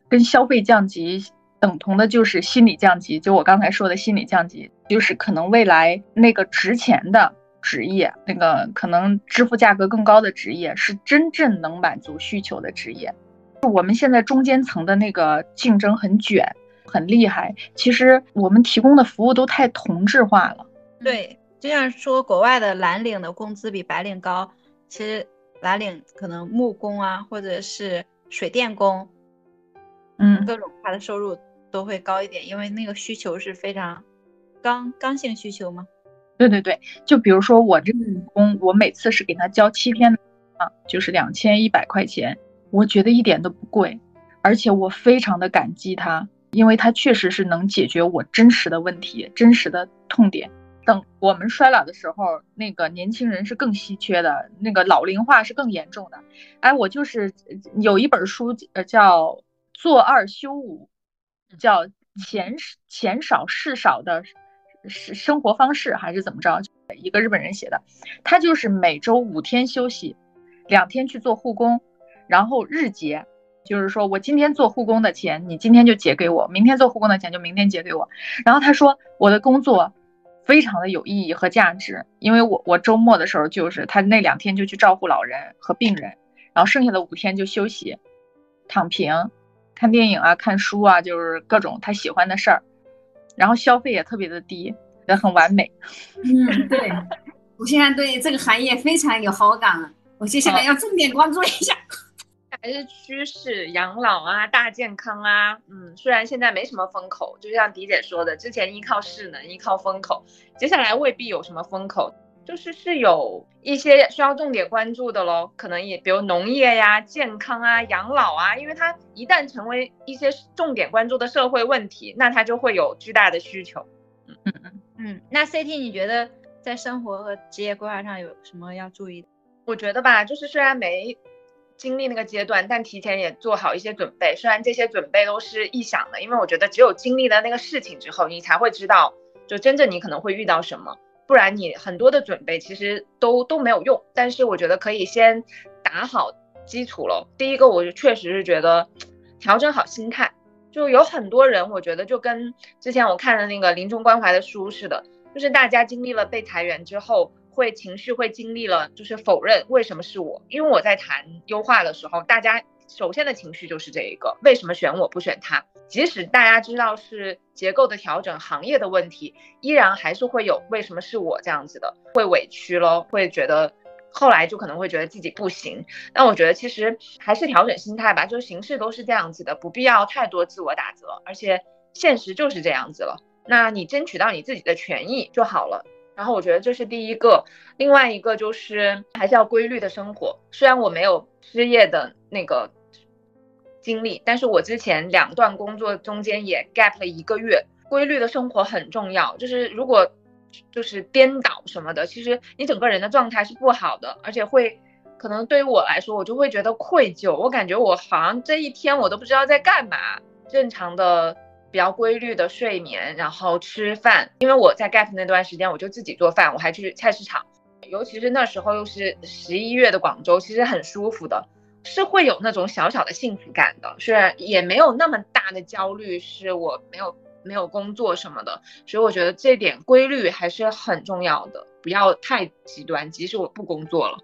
跟消费降级。等同的就是心理降级，就我刚才说的心理降级，就是可能未来那个值钱的职业，那个可能支付价格更高的职业，是真正能满足需求的职业。我们现在中间层的那个竞争很卷，很厉害。其实我们提供的服务都太同质化了。对，就像说国外的蓝领的工资比白领高，其实蓝领可能木工啊，或者是水电工，嗯，各种他的收入。都会高一点，因为那个需求是非常刚刚性需求吗？对对对，就比如说我这个工，我每次是给他交七天啊，就是两千一百块钱，我觉得一点都不贵，而且我非常的感激他，因为他确实是能解决我真实的问题、真实的痛点。等我们衰老的时候，那个年轻人是更稀缺的，那个老龄化是更严重的。哎，我就是有一本书，呃，叫《做二休五》。叫钱钱少事少的生生活方式还是怎么着？一个日本人写的，他就是每周五天休息，两天去做护工，然后日结，就是说我今天做护工的钱，你今天就结给我；明天做护工的钱就明天结给我。然后他说我的工作非常的有意义和价值，因为我我周末的时候就是他那两天就去照顾老人和病人，然后剩下的五天就休息，躺平。看电影啊，看书啊，就是各种他喜欢的事儿，然后消费也特别的低，也很完美。嗯，对，我现在对这个行业非常有好感，我接下来要重点关注一下。还是趋势，养老啊，大健康啊，嗯，虽然现在没什么风口，就像迪姐说的，之前依靠势能，依靠风口，接下来未必有什么风口。就是是有一些需要重点关注的喽，可能也比如农业呀、健康啊、养老啊，因为它一旦成为一些重点关注的社会问题，那它就会有巨大的需求。嗯嗯嗯嗯。那 CT 你觉得在生活和职业规划上有什么要注意的？我觉得吧，就是虽然没经历那个阶段，但提前也做好一些准备。虽然这些准备都是臆想的，因为我觉得只有经历了那个事情之后，你才会知道，就真正你可能会遇到什么。不然你很多的准备其实都都没有用，但是我觉得可以先打好基础了。第一个，我就确实是觉得调整好心态，就有很多人，我觉得就跟之前我看的那个临终关怀的书似的，就是大家经历了被裁员之后，会情绪会经历了就是否认为什么是我，因为我在谈优化的时候，大家首先的情绪就是这一个为什么选我不选他。即使大家知道是结构的调整、行业的问题，依然还是会有为什么是我这样子的，会委屈咯，会觉得后来就可能会觉得自己不行。但我觉得其实还是调整心态吧，就是形式都是这样子的，不必要太多自我打折，而且现实就是这样子了。那你争取到你自己的权益就好了。然后我觉得这是第一个，另外一个就是还是要规律的生活。虽然我没有失业的那个。经历，但是我之前两段工作中间也 gap 了一个月，规律的生活很重要。就是如果就是颠倒什么的，其实你整个人的状态是不好的，而且会可能对于我来说，我就会觉得愧疚。我感觉我好像这一天我都不知道在干嘛。正常的比较规律的睡眠，然后吃饭，因为我在 gap 那段时间我就自己做饭，我还去菜市场，尤其是那时候又是十一月的广州，其实很舒服的。是会有那种小小的幸福感的，虽然也没有那么大的焦虑，是我没有没有工作什么的，所以我觉得这点规律还是很重要的，不要太极端。即使我不工作了，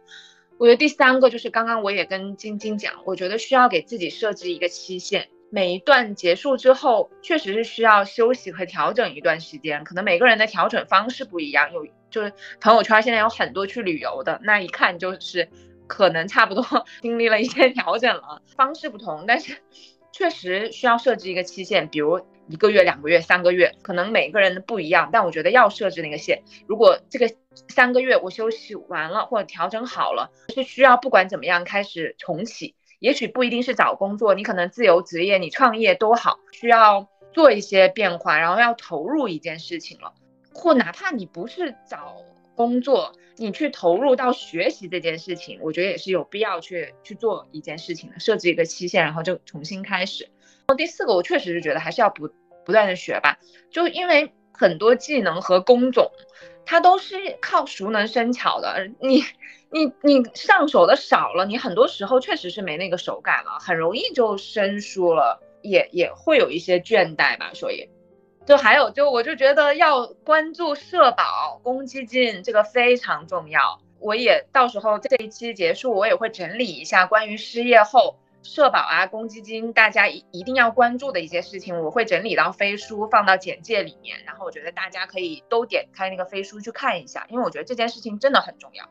我觉得第三个就是刚刚我也跟晶晶讲，我觉得需要给自己设置一个期限，每一段结束之后，确实是需要休息和调整一段时间，可能每个人的调整方式不一样，有就是朋友圈现在有很多去旅游的，那一看就是。可能差不多 经历了一些调整了，方式不同，但是确实需要设置一个期限，比如一个月、两个月、三个月，可能每个人的不一样，但我觉得要设置那个线。如果这个三个月我休息完了或者调整好了，是需要不管怎么样开始重启，也许不一定是找工作，你可能自由职业，你创业都好，需要做一些变化，然后要投入一件事情了，或哪怕你不是找。工作，你去投入到学习这件事情，我觉得也是有必要去去做一件事情的，设置一个期限，然后就重新开始。然后第四个，我确实是觉得还是要不不断的学吧，就因为很多技能和工种，它都是靠熟能生巧的，你你你上手的少了，你很多时候确实是没那个手感了，很容易就生疏了，也也会有一些倦怠吧，所以。就还有，就我就觉得要关注社保、公积金，这个非常重要。我也到时候这一期结束，我也会整理一下关于失业后社保啊、公积金，大家一一定要关注的一些事情，我会整理到飞书放到简介里面。然后我觉得大家可以都点开那个飞书去看一下，因为我觉得这件事情真的很重要。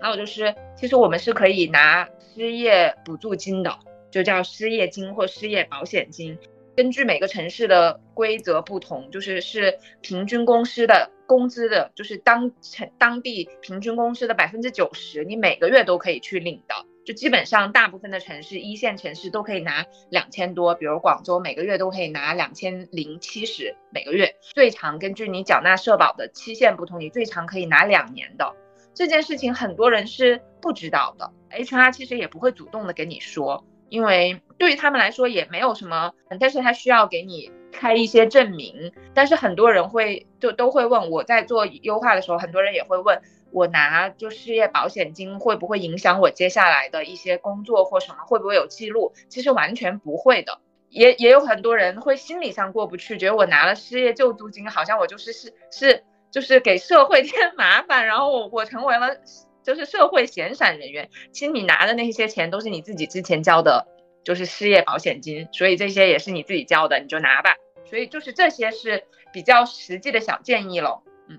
还有就是，其实我们是可以拿失业补助金的，就叫失业金或失业保险金。根据每个城市的规则不同，就是是平均公司的工资的，就是当城当地平均公司的百分之九十，你每个月都可以去领的。就基本上大部分的城市，一线城市都可以拿两千多，比如广州每个月都可以拿两千零七十每个月。最长根据你缴纳社保的期限不同，你最长可以拿两年的。这件事情很多人是不知道的，HR 其实也不会主动的跟你说。因为对于他们来说也没有什么，但是他需要给你开一些证明。但是很多人会就都会问我在做优化的时候，很多人也会问我拿就失业保险金会不会影响我接下来的一些工作或什么，会不会有记录？其实完全不会的。也也有很多人会心理上过不去，觉得我拿了失业救助金，好像我就是是是就是给社会添麻烦，然后我我成为了。就是社会闲散人员，其实你拿的那些钱都是你自己之前交的，就是失业保险金，所以这些也是你自己交的，你就拿吧。所以就是这些是比较实际的小建议喽。嗯，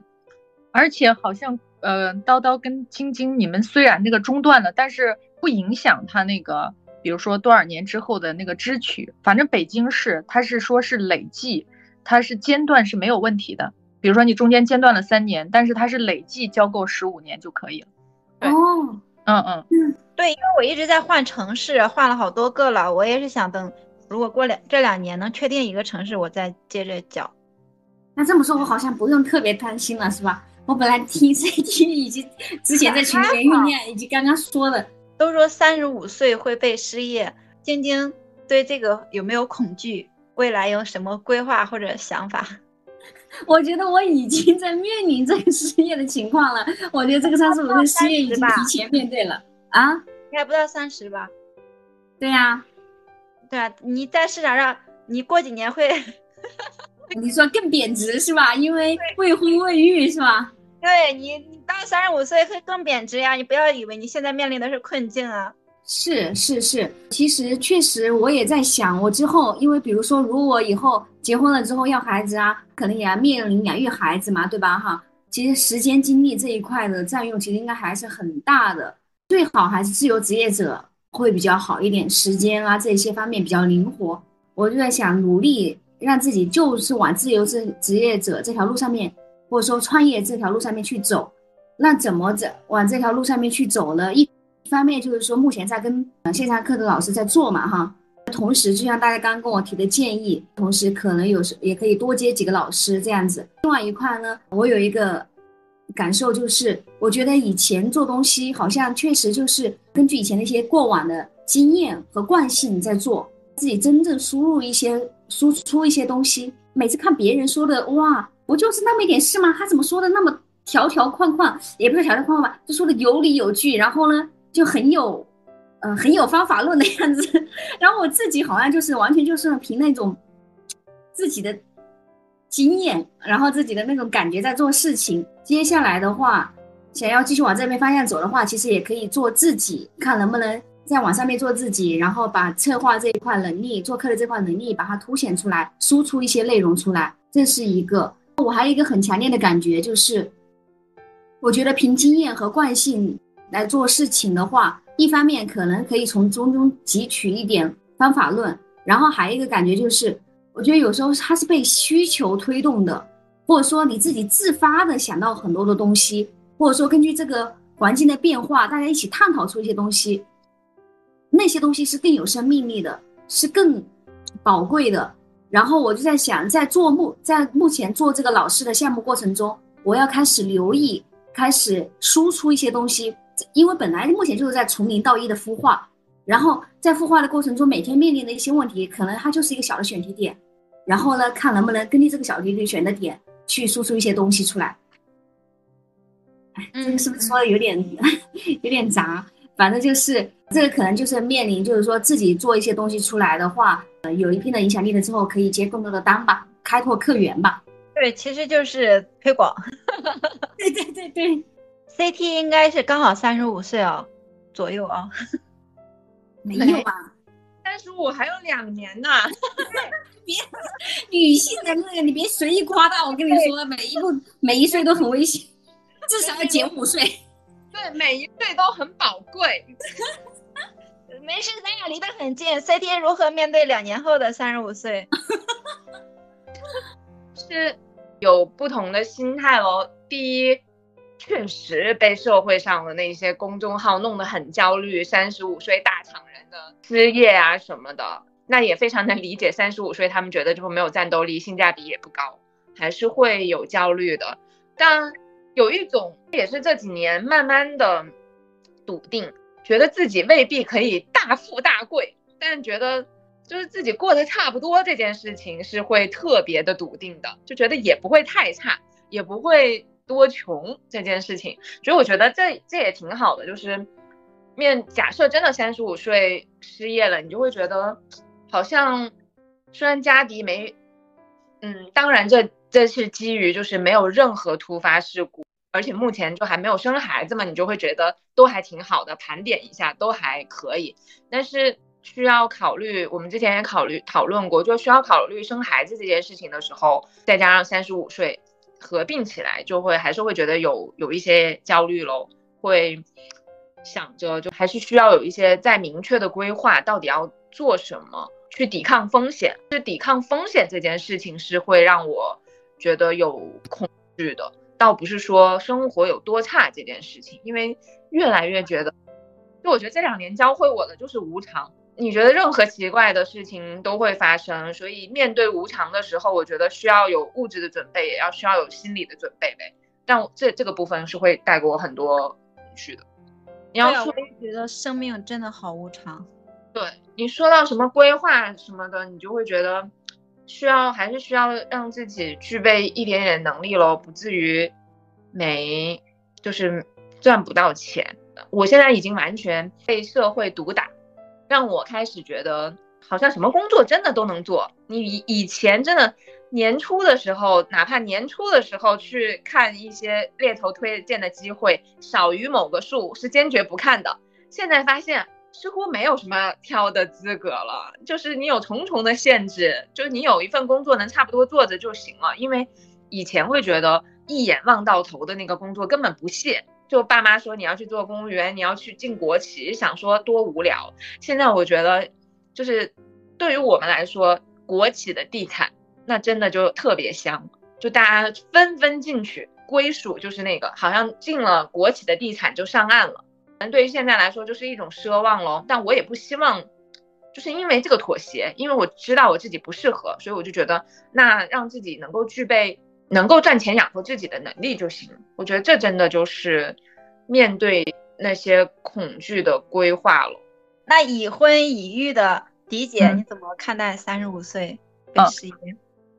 而且好像呃，叨叨跟晶晶你们虽然那个中断了，但是不影响他那个，比如说多少年之后的那个支取。反正北京市他是说是累计，他是间断是没有问题的。比如说你中间间断了三年，但是它是累计交够十五年就可以了。哦，嗯嗯嗯，对，因为我一直在换城市，换了好多个了。我也是想等，如果过两这两年能确定一个城市，我再接着缴。那这么说，我好像不用特别担心了，是吧？我本来听 CT 以及之前在群里面酝酿，以及刚刚说的，都说三十五岁会被失业。晶晶对这个有没有恐惧？未来有什么规划或者想法？我觉得我已经在面临这个失业的情况了。我觉得这个三十五岁失业已经提前面对了啊，应该不到三十吧？对呀，对啊，你在市场上，你过几年会，你说更贬值是吧？因为未婚未育是吧？对你，你到三十五岁会更贬值呀！你不要以为你现在面临的是困境啊。是是是，其实确实我也在想，我之后因为比如说，如果以后结婚了之后要孩子啊，可能也要面临养育孩子嘛，对吧？哈，其实时间精力这一块的占用，其实应该还是很大的。最好还是自由职业者会比较好一点，时间啊这些方面比较灵活。我就在想，努力让自己就是往自由职职业者这条路上面，或者说创业这条路上面去走。那怎么走往这条路上面去走呢？一方面就是说，目前在跟线上课的老师在做嘛，哈。同时，就像大家刚刚跟我提的建议，同时可能有时也可以多接几个老师这样子。另外一块呢，我有一个感受就是，我觉得以前做东西好像确实就是根据以前那些过往的经验和惯性在做，自己真正输入一些输出一些东西。每次看别人说的，哇，不就是那么一点事吗？他怎么说的那么条条框框，也不是条条框框吧，就说的有理有据，然后呢？就很有，呃，很有方法论的样子。然后我自己好像就是完全就是凭那种自己的经验，然后自己的那种感觉在做事情。接下来的话，想要继续往这边方向走的话，其实也可以做自己，看能不能在网上面做自己，然后把策划这一块能力、做客的这块能力把它凸显出来，输出一些内容出来。这是一个。我还有一个很强烈的感觉，就是我觉得凭经验和惯性。来做事情的话，一方面可能可以从中中汲取一点方法论，然后还有一个感觉就是，我觉得有时候它是被需求推动的，或者说你自己自发的想到很多的东西，或者说根据这个环境的变化，大家一起探讨出一些东西，那些东西是更有生命力的，是更宝贵的。然后我就在想，在做目在目前做这个老师的项目过程中，我要开始留意。开始输出一些东西，因为本来目前就是在从零到一的孵化，然后在孵化的过程中，每天面临的一些问题，可能它就是一个小的选题点，然后呢，看能不能根据这个小题点选的点去输出一些东西出来。哎，这个是不是说的有点 有点杂？反正就是这个可能就是面临，就是说自己做一些东西出来的话，呃，有一定的影响力了之后，可以接更多的单吧，开拓客源吧。对，其实就是推广。对对对对，CT 应该是刚好三十五岁哦，左右 啊。没有吧？三十五还有两年呢。别女性的那个，你别随意夸大。我跟你说，每一步 每一岁都很危险，至少要减五岁。对，每一岁都很宝贵。没事，咱俩离得很近。CT 如何面对两年后的三十五岁？是有不同的心态喽。第一，确实被社会上的那些公众号弄得很焦虑，三十五岁大厂人的失业啊什么的，那也非常能理解。三十五岁他们觉得就没有战斗力，性价比也不高，还是会有焦虑的。但有一种也是这几年慢慢的笃定，觉得自己未必可以大富大贵，但觉得。就是自己过得差不多这件事情是会特别的笃定的，就觉得也不会太差，也不会多穷这件事情，所以我觉得这这也挺好的。就是面假设真的三十五岁失业了，你就会觉得好像虽然家底没，嗯，当然这这是基于就是没有任何突发事故，而且目前就还没有生孩子嘛，你就会觉得都还挺好的，盘点一下都还可以，但是。需要考虑，我们之前也考虑讨论过，就需要考虑生孩子这件事情的时候，再加上三十五岁合并起来，就会还是会觉得有有一些焦虑喽，会想着就还是需要有一些再明确的规划，到底要做什么去抵抗风险。就抵抗风险这件事情是会让我觉得有恐惧的，倒不是说生活有多差这件事情，因为越来越觉得，就我觉得这两年教会我的就是无常。你觉得任何奇怪的事情都会发生，所以面对无常的时候，我觉得需要有物质的准备，也要需要有心理的准备呗。但这这个部分是会带给我很多情绪的。你要说，觉得生命真的好无常。对你说到什么规划什么的，你就会觉得需要还是需要让自己具备一点点能力喽，不至于没就是赚不到钱。我现在已经完全被社会毒打。让我开始觉得好像什么工作真的都能做。你以以前真的年初的时候，哪怕年初的时候去看一些猎头推荐的机会，少于某个数是坚决不看的。现在发现似乎没有什么挑的资格了，就是你有重重的限制，就是你有一份工作能差不多做着就行了。因为以前会觉得一眼望到头的那个工作根本不屑。就爸妈说你要去做公务员，你要去进国企，想说多无聊。现在我觉得，就是对于我们来说，国企的地产那真的就特别香，就大家纷纷进去，归属就是那个，好像进了国企的地产就上岸了。但对于现在来说，就是一种奢望喽。但我也不希望，就是因为这个妥协，因为我知道我自己不适合，所以我就觉得，那让自己能够具备。能够赚钱养活自己的能力就行，我觉得这真的就是面对那些恐惧的规划了。那已婚已育的迪姐，你怎么看待三十五岁跟失业？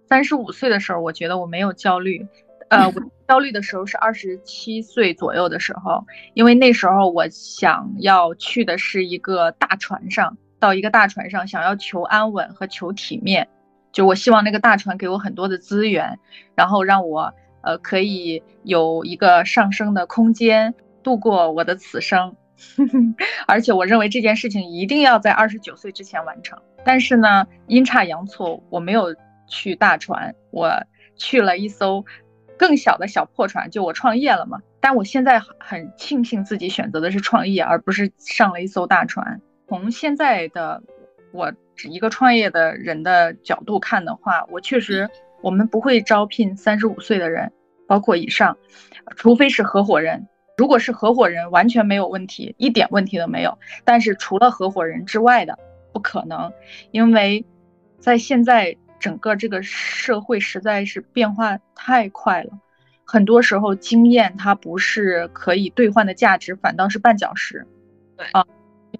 三十五岁的时候，我觉得我没有焦虑，呃，我 焦虑的时候是二十七岁左右的时候，因为那时候我想要去的是一个大船上，到一个大船上，想要求安稳和求体面。就我希望那个大船给我很多的资源，然后让我呃可以有一个上升的空间，度过我的此生。而且我认为这件事情一定要在二十九岁之前完成。但是呢，阴差阳错，我没有去大船，我去了一艘更小的小破船，就我创业了嘛。但我现在很庆幸自己选择的是创业，而不是上了一艘大船。从现在的我。一个创业的人的角度看的话，我确实，我们不会招聘三十五岁的人，包括以上，除非是合伙人。如果是合伙人，完全没有问题，一点问题都没有。但是除了合伙人之外的，不可能，因为在现在整个这个社会实在是变化太快了。很多时候经验它不是可以兑换的价值，反倒是绊脚石。对啊，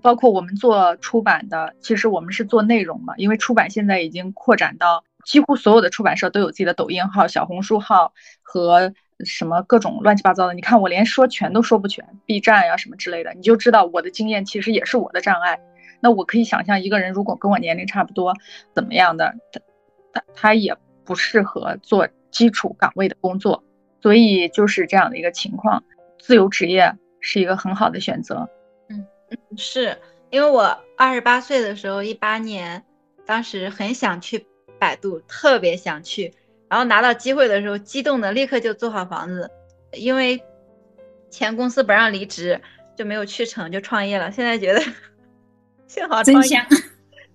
包括我们做出版的，其实我们是做内容嘛，因为出版现在已经扩展到几乎所有的出版社都有自己的抖音号、小红书号和什么各种乱七八糟的。你看我连说全都说不全，B 站呀什么之类的，你就知道我的经验其实也是我的障碍。那我可以想象，一个人如果跟我年龄差不多，怎么样的，他他他也不适合做基础岗位的工作。所以就是这样的一个情况，自由职业是一个很好的选择。是因为我二十八岁的时候，一八年，当时很想去百度，特别想去，然后拿到机会的时候，激动的立刻就租好房子，因为前公司不让离职，就没有去成，就创业了。现在觉得幸好创业，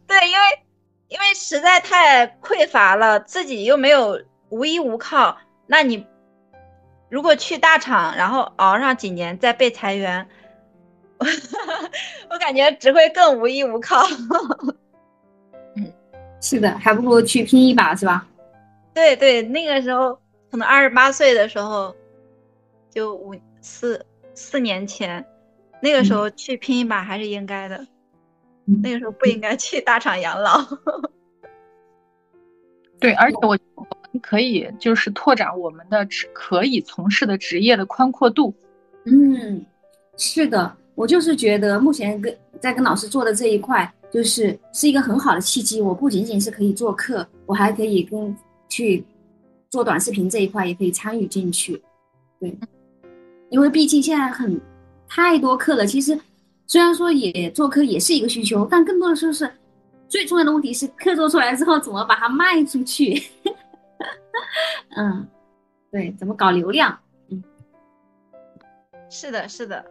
对，因为因为实在太匮乏了，自己又没有无依无靠，那你。如果去大厂，然后熬上几年再被裁员，我感觉只会更无依无靠。嗯，是的，还不如去拼一把，是吧？对对，那个时候可能二十八岁的时候，就五四四年前，那个时候去拼一把还是应该的。那个时候不应该去大厂养老。对，而且我。可以就是拓展我们的职可以从事的职业的宽阔度。嗯，是的，我就是觉得目前跟在跟老师做的这一块，就是是一个很好的契机。我不仅仅是可以做课，我还可以跟去做短视频这一块也可以参与进去。对，因为毕竟现在很太多课了。其实虽然说也做课也是一个需求，但更多的时候是最重要的问题是课做出来之后怎么把它卖出去。嗯，对，怎么搞流量？嗯，是的，是的。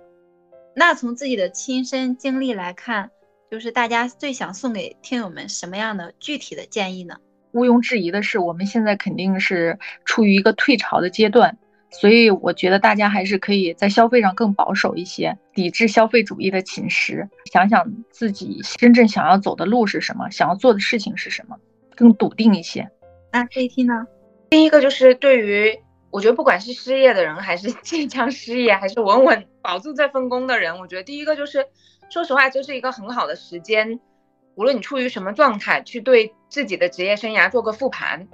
那从自己的亲身经历来看，就是大家最想送给听友们什么样的具体的建议呢？毋庸置疑的是，我们现在肯定是处于一个退潮的阶段，所以我觉得大家还是可以在消费上更保守一些，抵制消费主义的侵蚀，想想自己真正想要走的路是什么，想要做的事情是什么，更笃定一些。那 CT 呢？第一个就是对于我觉得不管是失业的人，还是 即将失业，还是稳稳保住这份工的人，我觉得第一个就是，说实话，这是一个很好的时间，无论你处于什么状态，去对自己的职业生涯做个复盘，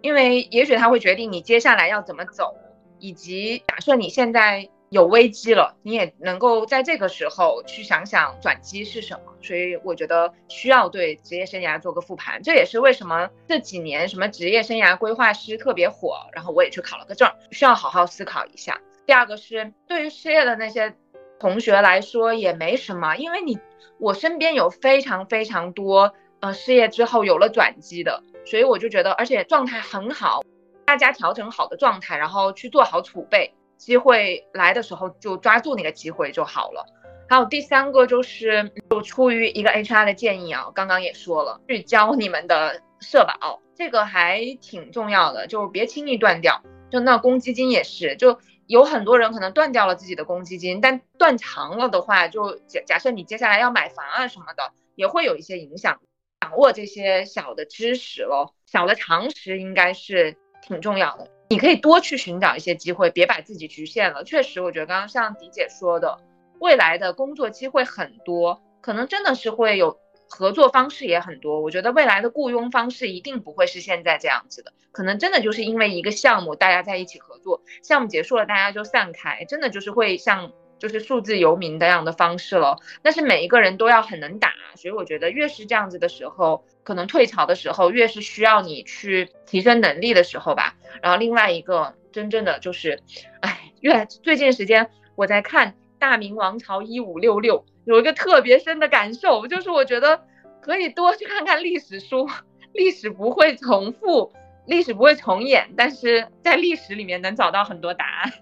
因为也许他会决定你接下来要怎么走，以及假设你现在。有危机了，你也能够在这个时候去想想转机是什么。所以我觉得需要对职业生涯做个复盘，这也是为什么这几年什么职业生涯规划师特别火。然后我也去考了个证，需要好好思考一下。第二个是对于失业的那些同学来说也没什么，因为你我身边有非常非常多呃失业之后有了转机的，所以我就觉得而且状态很好，大家调整好的状态，然后去做好储备。机会来的时候就抓住那个机会就好了。还有第三个就是，就出于一个 HR 的建议啊，刚刚也说了，聚焦你们的社保，这个还挺重要的，就别轻易断掉。就那公积金也是，就有很多人可能断掉了自己的公积金，但断长了的话，就假假设你接下来要买房啊什么的，也会有一些影响。掌握这些小的知识咯，小的常识应该是挺重要的。你可以多去寻找一些机会，别把自己局限了。确实，我觉得刚刚像迪姐说的，未来的工作机会很多，可能真的是会有合作方式也很多。我觉得未来的雇佣方式一定不会是现在这样子的，可能真的就是因为一个项目大家在一起合作，项目结束了大家就散开，真的就是会像就是数字游民这样的方式了。但是每一个人都要很能打，所以我觉得越是这样子的时候。可能退潮的时候，越是需要你去提升能力的时候吧。然后另外一个真正的就是，哎，越最近时间我在看《大明王朝一五六六》，有一个特别深的感受，就是我觉得可以多去看看历史书，历史不会重复，历史不会重演，但是在历史里面能找到很多答案。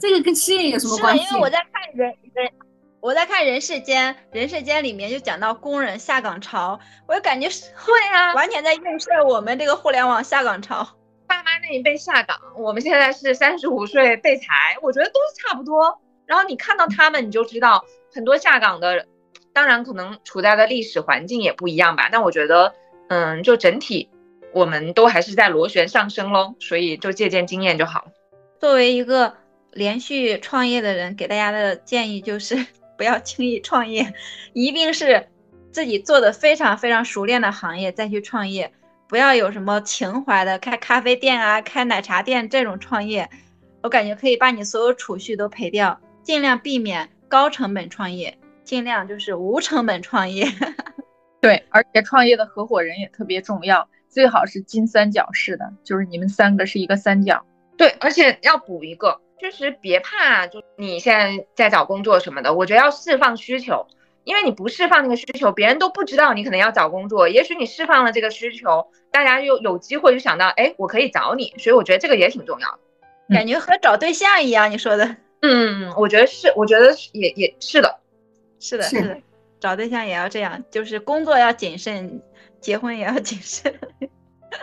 这个跟失业有什么关系？因为我在看人人。我在看《人世间》，《人世间》里面就讲到工人下岗潮，我就感觉会啊，完全在映射我们这个互联网下岗潮。爸妈那一辈下岗，我们现在是三十五岁被裁，我觉得都是差不多。然后你看到他们，你就知道很多下岗的，当然可能处在的历史环境也不一样吧。但我觉得，嗯，就整体我们都还是在螺旋上升喽，所以就借鉴经验就好了。作为一个连续创业的人，给大家的建议就是 不要轻易创业，一定是自己做的非常非常熟练的行业再去创业，不要有什么情怀的开咖啡店啊、开奶茶店这种创业，我感觉可以把你所有储蓄都赔掉，尽量避免高成本创业，尽量就是无成本创业。对，而且创业的合伙人也特别重要，最好是金三角式的，就是你们三个是一个三角。对，而且要补一个，确实别怕，就你现在在找工作什么的，我觉得要释放需求，因为你不释放那个需求，别人都不知道你可能要找工作。也许你释放了这个需求，大家又有机会就想到，哎，我可以找你，所以我觉得这个也挺重要的，感觉和找对象一样。你说的，嗯，我觉得是，我觉得也也是的，是的，是的，找对象也要这样，就是工作要谨慎，结婚也要谨慎。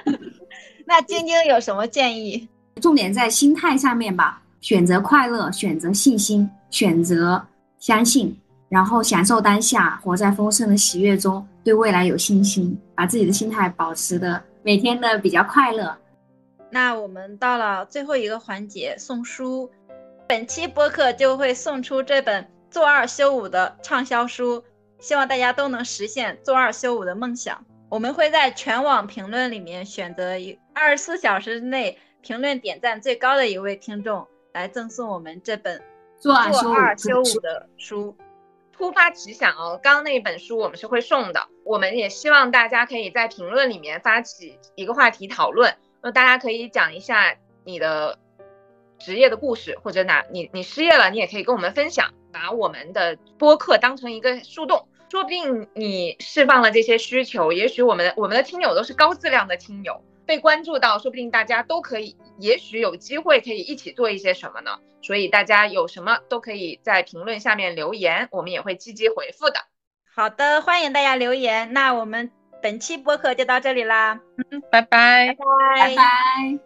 那晶晶有什么建议？重点在心态下面吧，选择快乐，选择信心，选择相信，然后享受当下，活在丰盛的喜悦中，对未来有信心，把自己的心态保持的每天的比较快乐。那我们到了最后一个环节，送书。本期播客就会送出这本《做二休五》的畅销书，希望大家都能实现做二休五的梦想。我们会在全网评论里面选择一二十四小时内。评论点赞最高的一位听众来赠送我们这本做二休五的书。突发奇想哦，刚刚那一本书我们是会送的。我们也希望大家可以在评论里面发起一个话题讨论，那大家可以讲一下你的职业的故事，或者哪你你失业了，你也可以跟我们分享。把我们的播客当成一个树洞，说不定你释放了这些需求，也许我们的我们的听友都是高质量的听友。被关注到，说不定大家都可以，也许有机会可以一起做一些什么呢？所以大家有什么都可以在评论下面留言，我们也会积极回复的。好的，欢迎大家留言。那我们本期播客就到这里啦，嗯，拜拜，拜拜，拜拜。